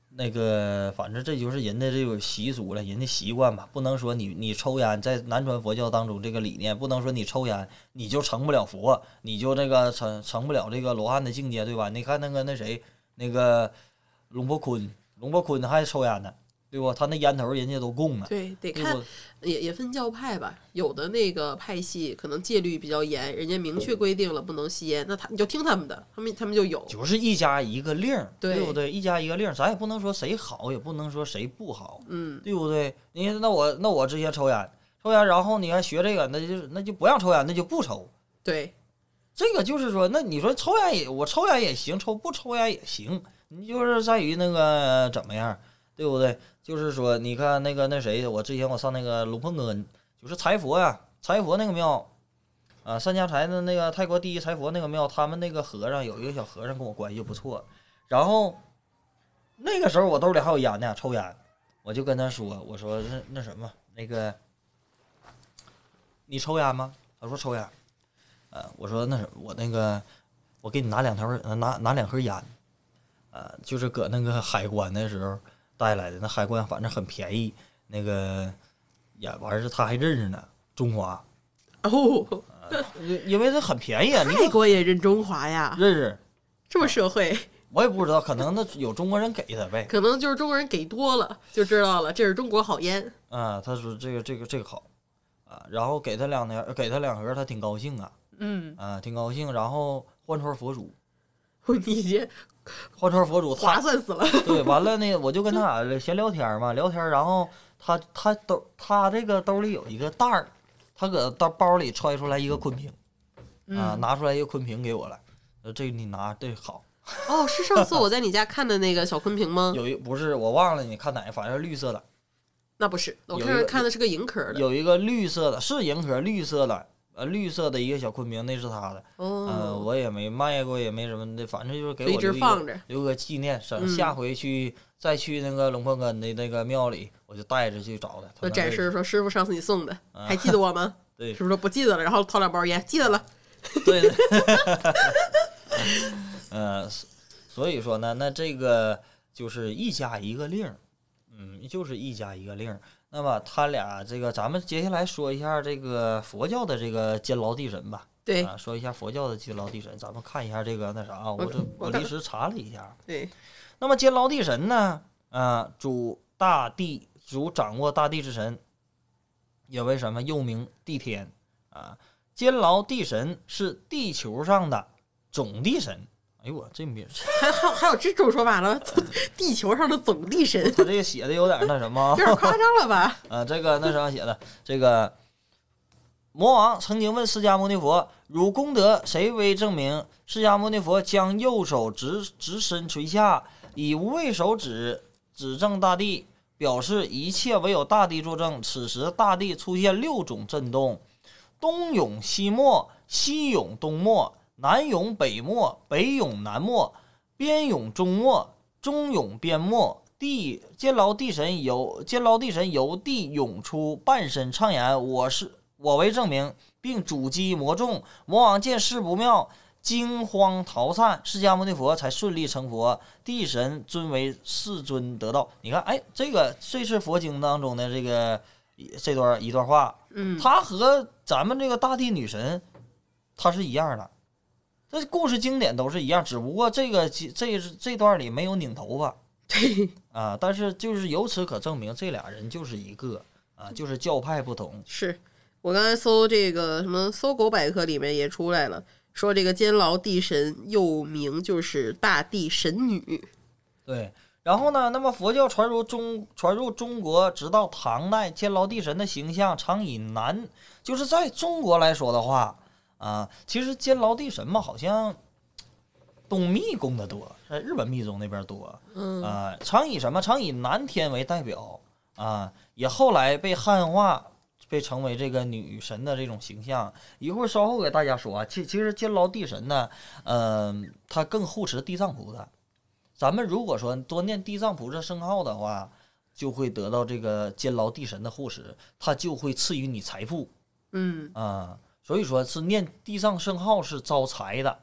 那个反正这就是人的这种习俗了，人的习惯吧。不能说你你抽烟，在南传佛教当中这个理念，不能说你抽烟你就成不了佛，你就这个成成不了这个罗汉的境界，对吧？你看那个那谁那个龙伯坤，龙伯坤还抽烟呢，对不？他那烟头人家都供呢，对，得看？也也分教派吧，有的那个派系可能戒律比较严，人家明确规定了不能吸烟，那他你就听他们的，他们他们就有。就是一家一个令儿，对不对？一家一个令儿，咱也不能说谁好，也不能说谁不好，嗯，对不对？你那我那我之前抽烟，抽烟，然后你看学这个，那就那就不让抽烟，那就不抽。对，这个就是说，那你说抽烟也我抽烟也行，抽不抽烟也行，你就是在于那个怎么样，对不对？就是说，你看那个那谁，我之前我上那个龙凤根，就是财佛呀，财佛那个庙，啊，三家财的那个泰国第一财佛那个庙，他们那个和尚有一个小和尚跟我关系不错，然后那个时候我兜里还有烟呢，抽烟，我就跟他说，我说那那什么那个，你抽烟吗？他说抽烟。呃，我说那什我那个，我给你拿两条拿拿两盒烟，呃，就是搁那个海关的时候带来的。那海关反正很便宜，那个也完事他还认识呢，中华，哦，因因为这很便宜啊，你泰国也认中华呀，认识，这么社会，我也不知道，可能那有中国人给他呗。可能就是中国人给多了，就知道了，这是中国好烟。啊，他说这个这个这个好，啊，然后给他两条，给他两盒，他挺高兴啊，嗯，啊，挺高兴。然后换串佛祖，你这换串佛祖，他划算死了。对，完了呢，我就跟他俩闲聊天嘛，聊天，然后他他兜他这个兜里有一个袋儿，他搁到包里揣出来一个昆平，啊，嗯，拿出来一个昆平给我了，呃，这个你拿，这好，哦，是上次我在你家看的那个小昆平吗？有一不是我忘了你看哪个，反正是绿色的，那不是，我看看的是个银壳的。有一个绿色的，是银壳绿色的，呃，绿色的一个小昆明，那是他的，嗯、哦，我也没卖过，也没什么的，反正就是给就一直我留着。留个纪念，省嗯下回去再去那个龙凤根的那个庙里，我就带着去找他，他就能认识展示说：“师傅，上次你送的，啊还记得我吗？”对师傅说不记得了，然后掏两包烟，记得了。对的，呃，所所以说呢，那这个就是一家一个令儿，嗯，就是一家一个令儿。那么他俩这个，咱们接下来说一下这个佛教的这个监牢地神吧，对啊，说一下佛教的监牢地神，咱们看一下这个那啥啊，我这我临时查了一下，对，那么监牢地神呢，啊，主大地，主掌握大地之神，也为什么又名地天啊？监牢地神是地球上的总地神。哎呦我这名儿，还还还有这种说法呢？地球上的总地神，他这个写的有点那什么有点夸张了吧？啊？这个那啥写的，这个魔王曾经问释迦牟尼佛：“汝功德谁为证明？”释迦牟尼佛将右手直直伸垂下，以无畏手指指正大地，表示一切唯有大地作证。此时大地出现六种震动：东涌西没，西涌东没，南涌北没，北涌南没，边涌中没，中涌边没。地监牢地神由监牢地神由地涌出半身，畅言：“我是我为证明，并主击魔众。”魔王见势不妙，惊慌逃散，释迦牟尼佛才顺利成佛，地神尊为世尊得道。你看，哎，这个这是佛经当中的这个这段一段话，嗯，它和咱们这个大地女神，它是一样的，这故事经典都是一样，只不过这个这这段里没有拧头发对，啊，但是就是由此可证明这俩人就是一个啊，就是教派不同。是我刚才搜这个什么搜狗百科里面也出来了，说这个监牢地神又名就是大地神女。对，然后呢，那么佛教传入中传入中国，直到唐代，监牢地神的形象常以男，就是在中国来说的话啊，其实监牢地神嘛，好像东密供的多，在日本密宗那边多。嗯，啊，常以什么？常以南天为代表啊，也后来被汉化，被称为这个女神的这种形象。一会儿稍后给大家说啊，其其实监牢地神呢，嗯、他更护持地藏菩萨。咱们如果说多念地藏菩萨圣号的话，就会得到这个监牢地神的护持，他就会赐予你财富嗯，啊。所以说是念地藏圣号是招财的，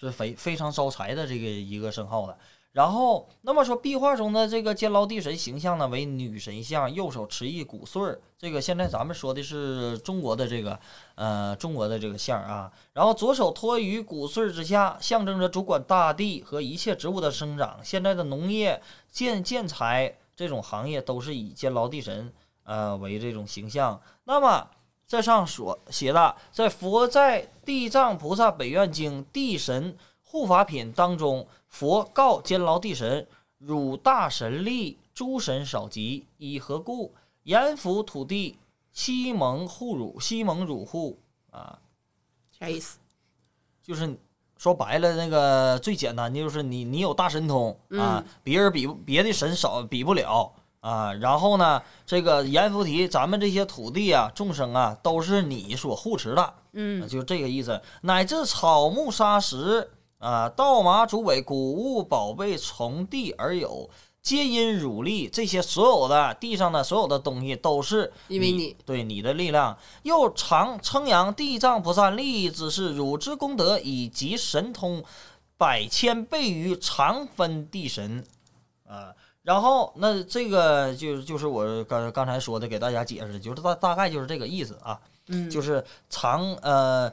是非非常招财的这个一个圣号的。然后，那么说壁画中的这个监牢地神形象呢，为女神像，右手持一鼓穗儿。这个现在咱们说的是中国的这个，呃，中国的这个像啊。然后左手托于鼓穗之下，象征着主管大地和一切植物的生长。现在的农业、建建材这种行业都是以监牢地神呃为这种形象。那么在上所写的，在佛在地藏菩萨本愿经地神护法品当中，佛告监牢地神：“汝大神力，诸神少及，以何故？阎浮土地西蒙护汝，西蒙汝护啊，啥意思？就是说白了，那个最简单的就是你你有大神通啊，嗯别人比别的神少比不了啊。然后呢，这个阎浮提，咱们这些土地啊、众生啊，都是你所护持的，啊嗯就这个意思。乃至草木沙石啊、稻麻竹苇、谷物宝贝从地而有。皆因汝力，这些所有的地上的所有的东西都是因为你对你的力量，又常称扬地藏菩萨利益之事，汝之功德以及神通百千倍于常分地神啊。然后那这个就就是我刚刚才说的，给大家解释，就是大大概就是这个意思啊，嗯，就是常呃。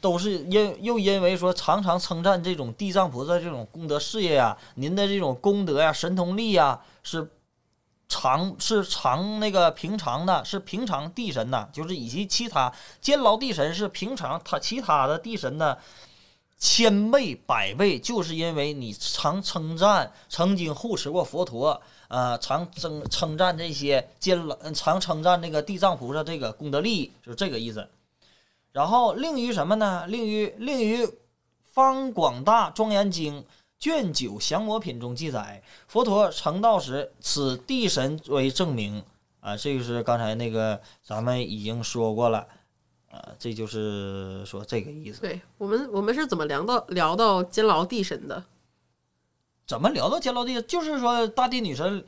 都是因又因为说常常称赞这种地藏菩萨这种功德事业呀、您的这种功德呀、神通力呀，是常是常那个平常的，是平常地神呐，就是以及其他监牢地神是平常他其他的地神的千倍百倍，就是因为你常称赞曾经护持过佛陀，呃，常称称赞这些监牢，常称赞这个地藏菩萨这个功德利益，就是这个意思。然后另于什么呢？另于另于《方广大庄严经》卷九降魔品中记载，佛陀成道时，此地神为证明啊，这个是刚才那个咱们已经说过了，啊，这就是说这个意思。对我们我们是怎么聊到聊到监牢地神的？怎么聊到监牢地？就是说大地女神，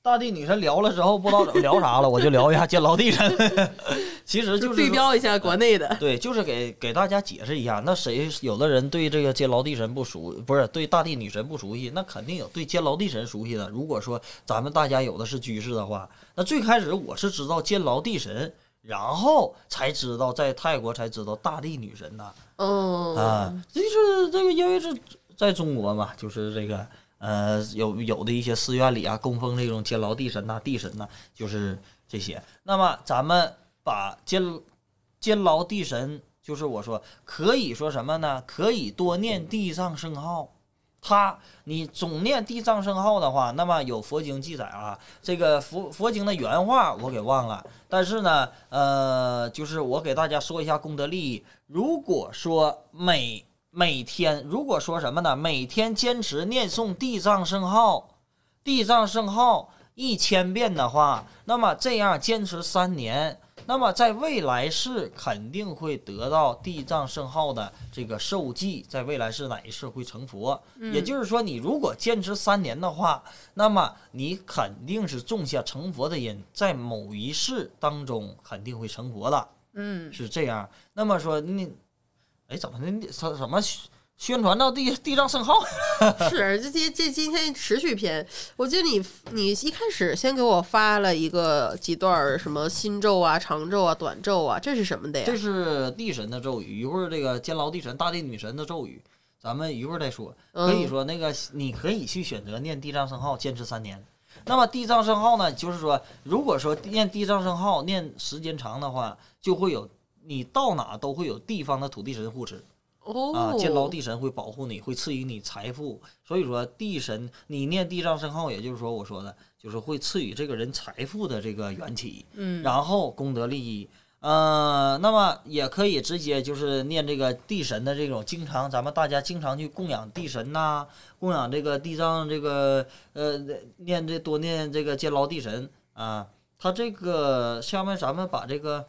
大地女神聊了之后，不知道怎么聊啥了，我就聊一下监牢地神。其实就是对标一下国内的。对，就是给给大家解释一下。那谁有的人对这个监牢地神不熟，不是对大地女神不熟悉，那肯定有对监牢地神熟悉的。如果说咱们大家有的是居士的话，那最开始我是知道监牢地神，然后才知道在泰国才知道大地女神呐。哦，啊，就是这个，因为是在中国嘛，就是这个呃，有有的一些寺院里啊，供奉这种监牢地神呐、地神呐、就是这些。那么咱们把监监牢地神，就是我说可以说什么呢？可以多念地藏圣号。他，你总念地藏圣号的话，那么有佛经记载啊，这个佛佛经的原话我给忘了，但是呢，呃，就是我给大家说一下功德利益。如果说每每天，如果说什么呢？每天坚持念诵地藏圣号，地藏圣号一千遍的话，那么这样坚持三年，那么在未来世肯定会得到地藏圣号的这个受记，在未来世哪一世会成佛。也就是说，你如果坚持三年的话，那么你肯定是种下成佛的因，在某一世当中肯定会成佛的。嗯，是这样。那么说你，哎，怎么的？他什么宣宣传到地地藏圣号？是这这这今天持续篇，我记得你你一开始先给我发了一个几段儿什么新咒啊、长咒啊、短咒啊，这是什么的呀这？是地神的咒语，一会儿这个监牢地神、大地女神的咒语，咱们一会儿再说。可以嗯说那个你可以去选择念地藏圣号，坚持三年。那么地藏圣号呢，就是说，如果说念地藏圣号念时间长的话，就会有你到哪都会有地方的土地神护持。哦，啊，监牢地神会保护你，会赐予你财富。所以说，地神你念地藏圣号，也就是说我说的，就是会赐予这个人财富的这个缘起，嗯，然后功德利益。呃，那么也可以直接就是念这个地神的这种，经常咱们大家经常去供养地神呐、供养这个地藏这个呃念这多念这个监牢地神啊。他这个下面咱们把这个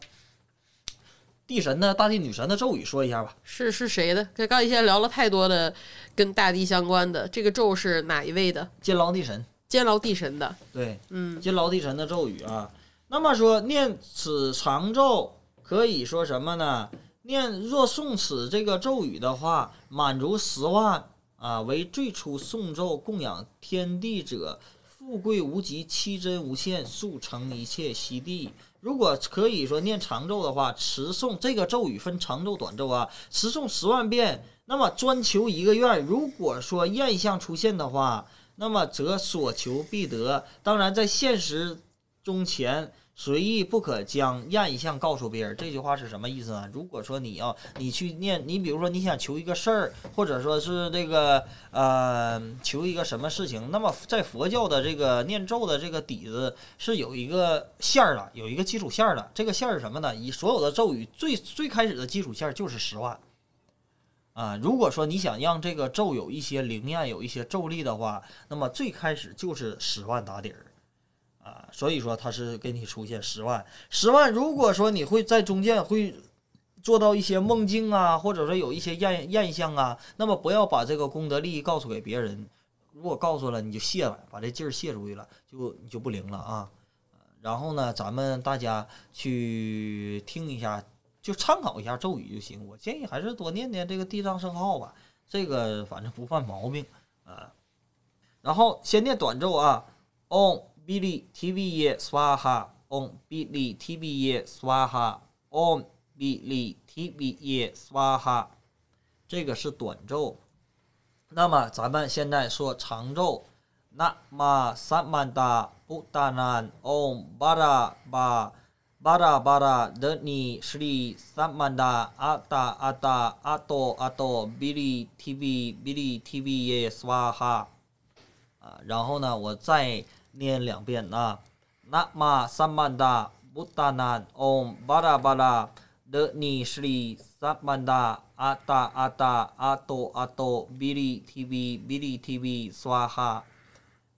地神的大地女神的咒语说一下吧。是是谁的？刚刚才先聊了太多的跟大地相关的，这个咒是哪一位的？监牢地神，监牢地神的。对，嗯，监牢地神的咒语啊。那么说念此长咒，可以说什么呢？念若诵此这个咒语的话，满足十万啊，为最初诵咒供养天地者，富贵无极，七真无限，速成一切悉地。如果可以说念长咒的话，持诵这个咒语分长咒、短咒啊，持诵十万遍，那么专求一个愿。如果说愿相出现的话，那么则所求必得。当然，在现实中前随意不可将验一相告诉别人。这句话是什么意思呢？如果说你要你去念，你比如说你想求一个事儿，或者说是这个呃求一个什么事情，那么在佛教的这个念咒的这个底子是有一个线儿的，有一个基础线儿的。这个线儿是什么呢？以所有的咒语最最开始的基础线就是十万。啊，如果说你想让这个咒有一些灵验、有一些咒力的话，那么最开始就是十万打底儿，啊，所以说它是给你出现十万，十万。如果说你会在中间会做到一些梦境啊，或者说有一些验验相啊，那么不要把这个功德利益告诉给别人，如果告诉了你就泄了，把这劲儿泄出去了，就你就不灵了啊。然后呢，咱们大家去听一下。就参考一下咒语就行，我建议还是多念念这个地藏圣号吧，这个反正不犯毛病啊。然后先念短咒啊哦 Bili Tviye Swaha，Om Bili Tviye Swaha，Om Bili Tviye Swaha，这个是短咒。那么咱们现在说长咒，Nama Samanta udana Om Bara Ba。巴拉巴拉的尼是里萨曼达阿达阿达阿多阿多比利 TV 比利 TV 耶斯瓦哈啊，然后呢，我再念两遍啊。那玛萨曼达布达南嗡巴拉巴拉的尼什里萨曼达阿达阿达阿多阿多比利 TV 比利 TV 刷哈。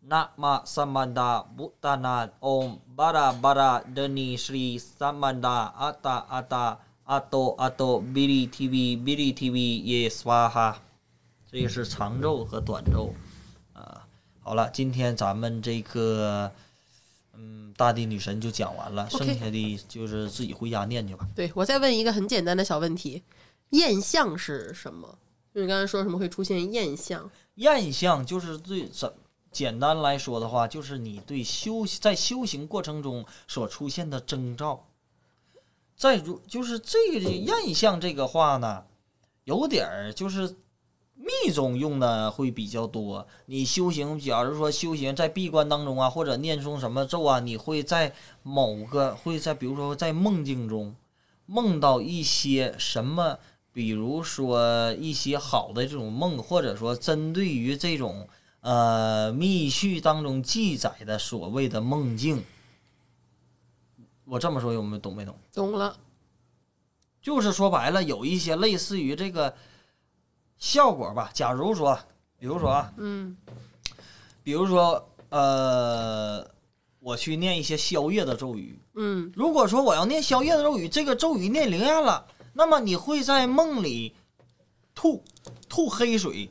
那玛萨曼达布达南嗡巴拉巴拉的尼什里萨曼达阿达阿达阿多阿多比利 TV 比利 TV 也刷哈。这是长咒和短咒。好了，今天咱们这个嗯大地女神就讲完了，剩下的就是自己回家念去吧。对我再问一个很简单的小问题：验相是什么？就你刚才说什么会出现验相？验相就是最怎？简单来说的话，就是你对修在修行过程中所出现的征兆。再如就是这个印象这个话呢，有点儿就是密宗用的会比较多。你修行，假如说修行在闭关当中啊，或者念诵什么咒啊，你会在某个会在比如说在梦境中梦到一些什么，比如说一些好的这种梦，或者说针对于这种。呃，密续当中记载的所谓的梦境，我这么说有没有懂没懂？懂了，就是说白了，有一些类似于这个效果吧。假如说，比如说啊，嗯，比如说，呃，我去念一些宵夜的咒语，嗯，如果说我要念宵夜的咒语，这个咒语念灵验了，那么你会在梦里吐吐黑水。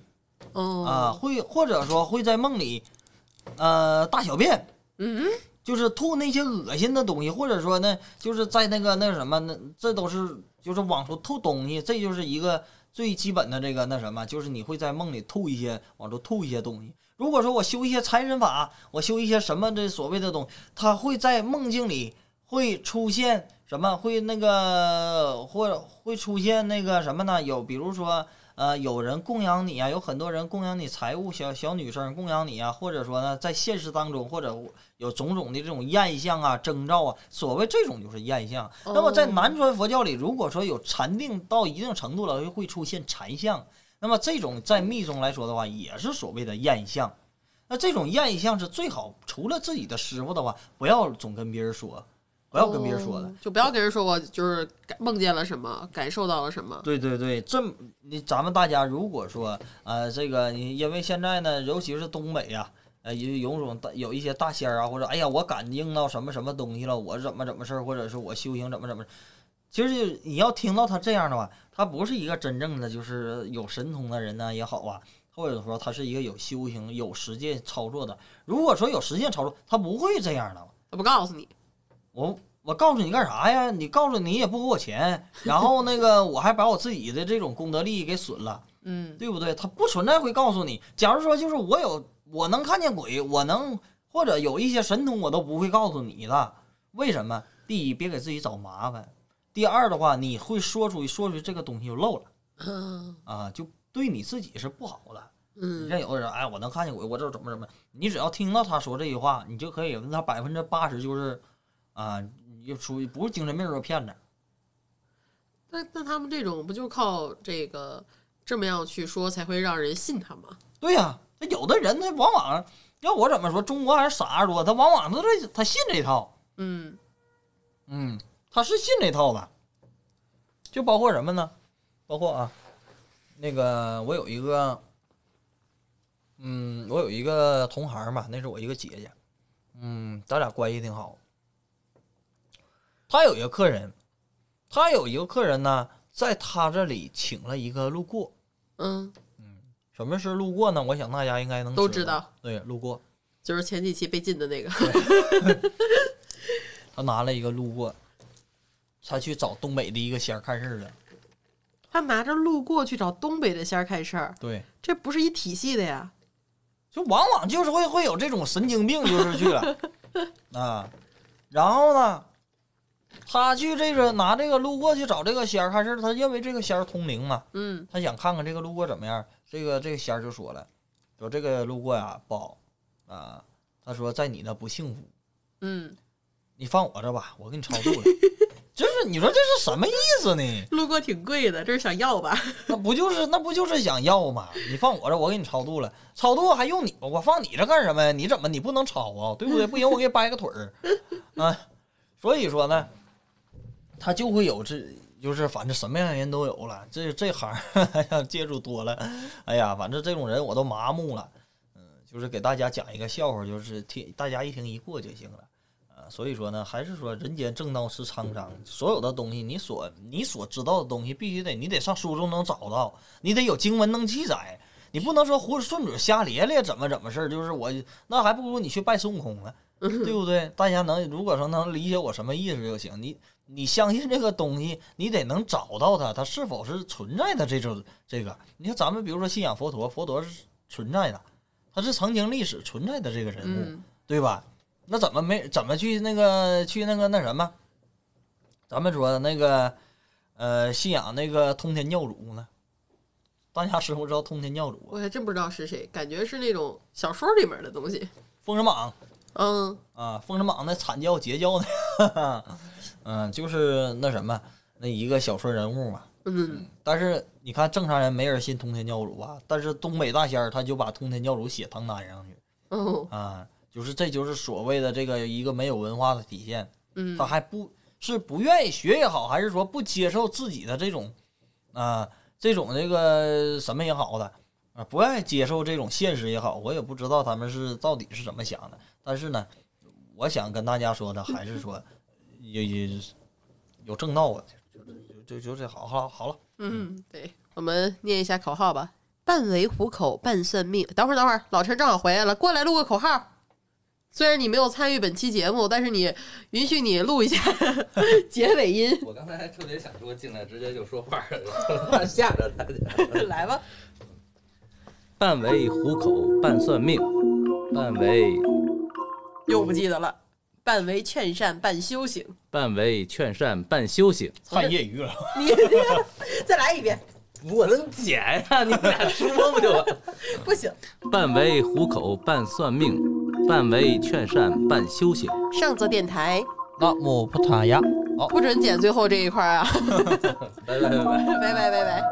啊，会或者说会在梦里，呃，大小便，嗯，就是吐那些恶心的东西，或者说呢，就是在那个那什么，那这都是就是往出吐东西，这就是一个最基本的这个那什么，就是你会在梦里吐一些往出吐一些东西。如果说我修一些财神法，我修一些什么的所谓的东西，它会在梦境里会出现什么？会那个或会出现那个什么呢？有比如说。呃，有人供养你啊，有很多人供养你财物，小小女生供养你啊，或者说呢，在现实当中，或者有种种的这种艳相啊、征兆啊，所谓这种就是艳相。那么在南传佛教里，如果说有禅定到一定程度了，会出现禅相。那么这种在密宗来说的话，也是所谓的艳相。那这种艳相是最好，除了自己的师傅的话，不要总跟别人说。不要跟别人说的，就不要跟人说我就是梦见了什么，感受到了什么。对对对，这你咱们大家如果说呃这个你因为现在呢，尤其是东北呀，呃有有种大有一些大仙儿啊，或者哎呀我感应到什么什么东西了，我怎么怎么事儿，或者是我修行怎么怎么，其实你要听到他这样的话，他不是一个真正的就是有神通的人呢也好啊，或者说他是一个有修行有实践操作的。如果说有实践操作，他不会这样的。他不告诉你。我我告诉你干啥呀？你告诉你也不给我钱，然后那个我还把我自己的这种功德利益给损了，嗯，对不对？他不存在会告诉你。假如说就是我有我能看见鬼，我能或者有一些神通，我都不会告诉你的。为什么？第一，别给自己找麻烦；第二的话，你会说出去，说出去这个东西就漏了，啊，就对你自己是不好的。嗯，你像有的人，哎，我能看见鬼，我这怎么怎么，你只要听到他说这句话，你就可以，那百分之八十就是。啊，又属于不是精神病就是骗子。那那他们这种不就靠这个这么样去说才会让人信他吗？对呀、那有的人他往往要我怎么说，中国还是傻子多，他往往都是他信这套，嗯嗯，他是信这套的，就包括什么呢？包括啊，那个我有一个，嗯，我有一个同行嘛，那是我一个姐姐，嗯，咱俩关系挺好。他有一个客人，他有一个客人呢，在他这里请了一个路过。嗯嗯，什么是路过呢？我想大家应该能知都知道。对，路过，就是前几期被禁的那个。他拿了一个路过，他去找东北的一个仙儿看事儿了。他拿着路过去找东北的仙儿看事儿，对，这不是一体系的呀。就往往就是会会有这种神经病，就是去了 啊。然后呢，他去这个拿这个路过去找这个仙儿看事儿，他认为这个仙儿通灵嘛，嗯他想看看这个路过怎么样。这个这个仙儿就说了，说这个路过呀不好啊，他说在你那不幸福，嗯，你放我这吧，我给你超度了。就是你说这是什么意思呢？路过挺贵的，这是想要吧？那不就是那不就是想要吗？你放我这，我给你超度了，超度还用你？我放你这干什么呀？你怎么你不能超啊？对不对？不行，我给你掰个腿儿 啊！所以说呢，他就会有这，就是反正什么样的人都有了。这这行哎呀，接触多了，哎呀，反正这种人我都麻木了。嗯，就是给大家讲一个笑话，就是听大家一听一过就行了。啊，所以说呢，还是说人间正道是沧桑，所有的东西你所你所知道的东西，必须得你得上书中能找到，你得有经文能记载，你不能说胡顺嘴瞎咧咧怎么怎么事儿，就是我那还不如你去拜孙悟空呢，对不对？大家能如果说能理解我什么意思就行，你你相信这个东西，你得能找到它，它是否是存在的这种这个。你看咱们比如说信仰佛陀，佛陀是存在的，他是曾经历史存在的这个人物，嗯对吧？那怎么没怎么去那个去那个那什么？咱们说那个呃信仰那个通天教主呢？大家知不知道通天教主啊？我还真不知道是谁，感觉是那种小说里面的东西。封神榜嗯啊，封神榜那惨叫截教的，嗯，就是那什么那一个小说人物嘛。嗯但是你看正常人没人信通天教主啊？但是东北大仙儿他就把通天教主写唐丹上去哦啊，就是这就是所谓的这个一个没有文化的体现。嗯他还不是不愿意学也好，还是说不接受自己的这种啊、这种这个什么也好的啊，不愿意接受这种现实也好，我也不知道他们是到底是怎么想的。但是呢，我想跟大家说的还是说有有有正道啊，就就就就这好好好了，嗯，对，我们念一下口号吧。半为虎口，半算命。等会儿，等会儿，老陈正好回来了，过来录个口号。虽然你没有参与本期节目，但是你允许你录一下 结尾音，我刚才还特别想说进来直接就说话了，吓着大家。来吧。半为虎口，半算命，半为又不记得了。半为劝善，半修行。半为劝善，半修行。太业余了。你 再来一遍，我能剪呀、你们俩说不就完？不行。半为糊口，半算命，半为劝善，半修行。上座电台那么不塔呀，好，不准剪最后这一块啊！拜拜拜拜。拜拜拜拜。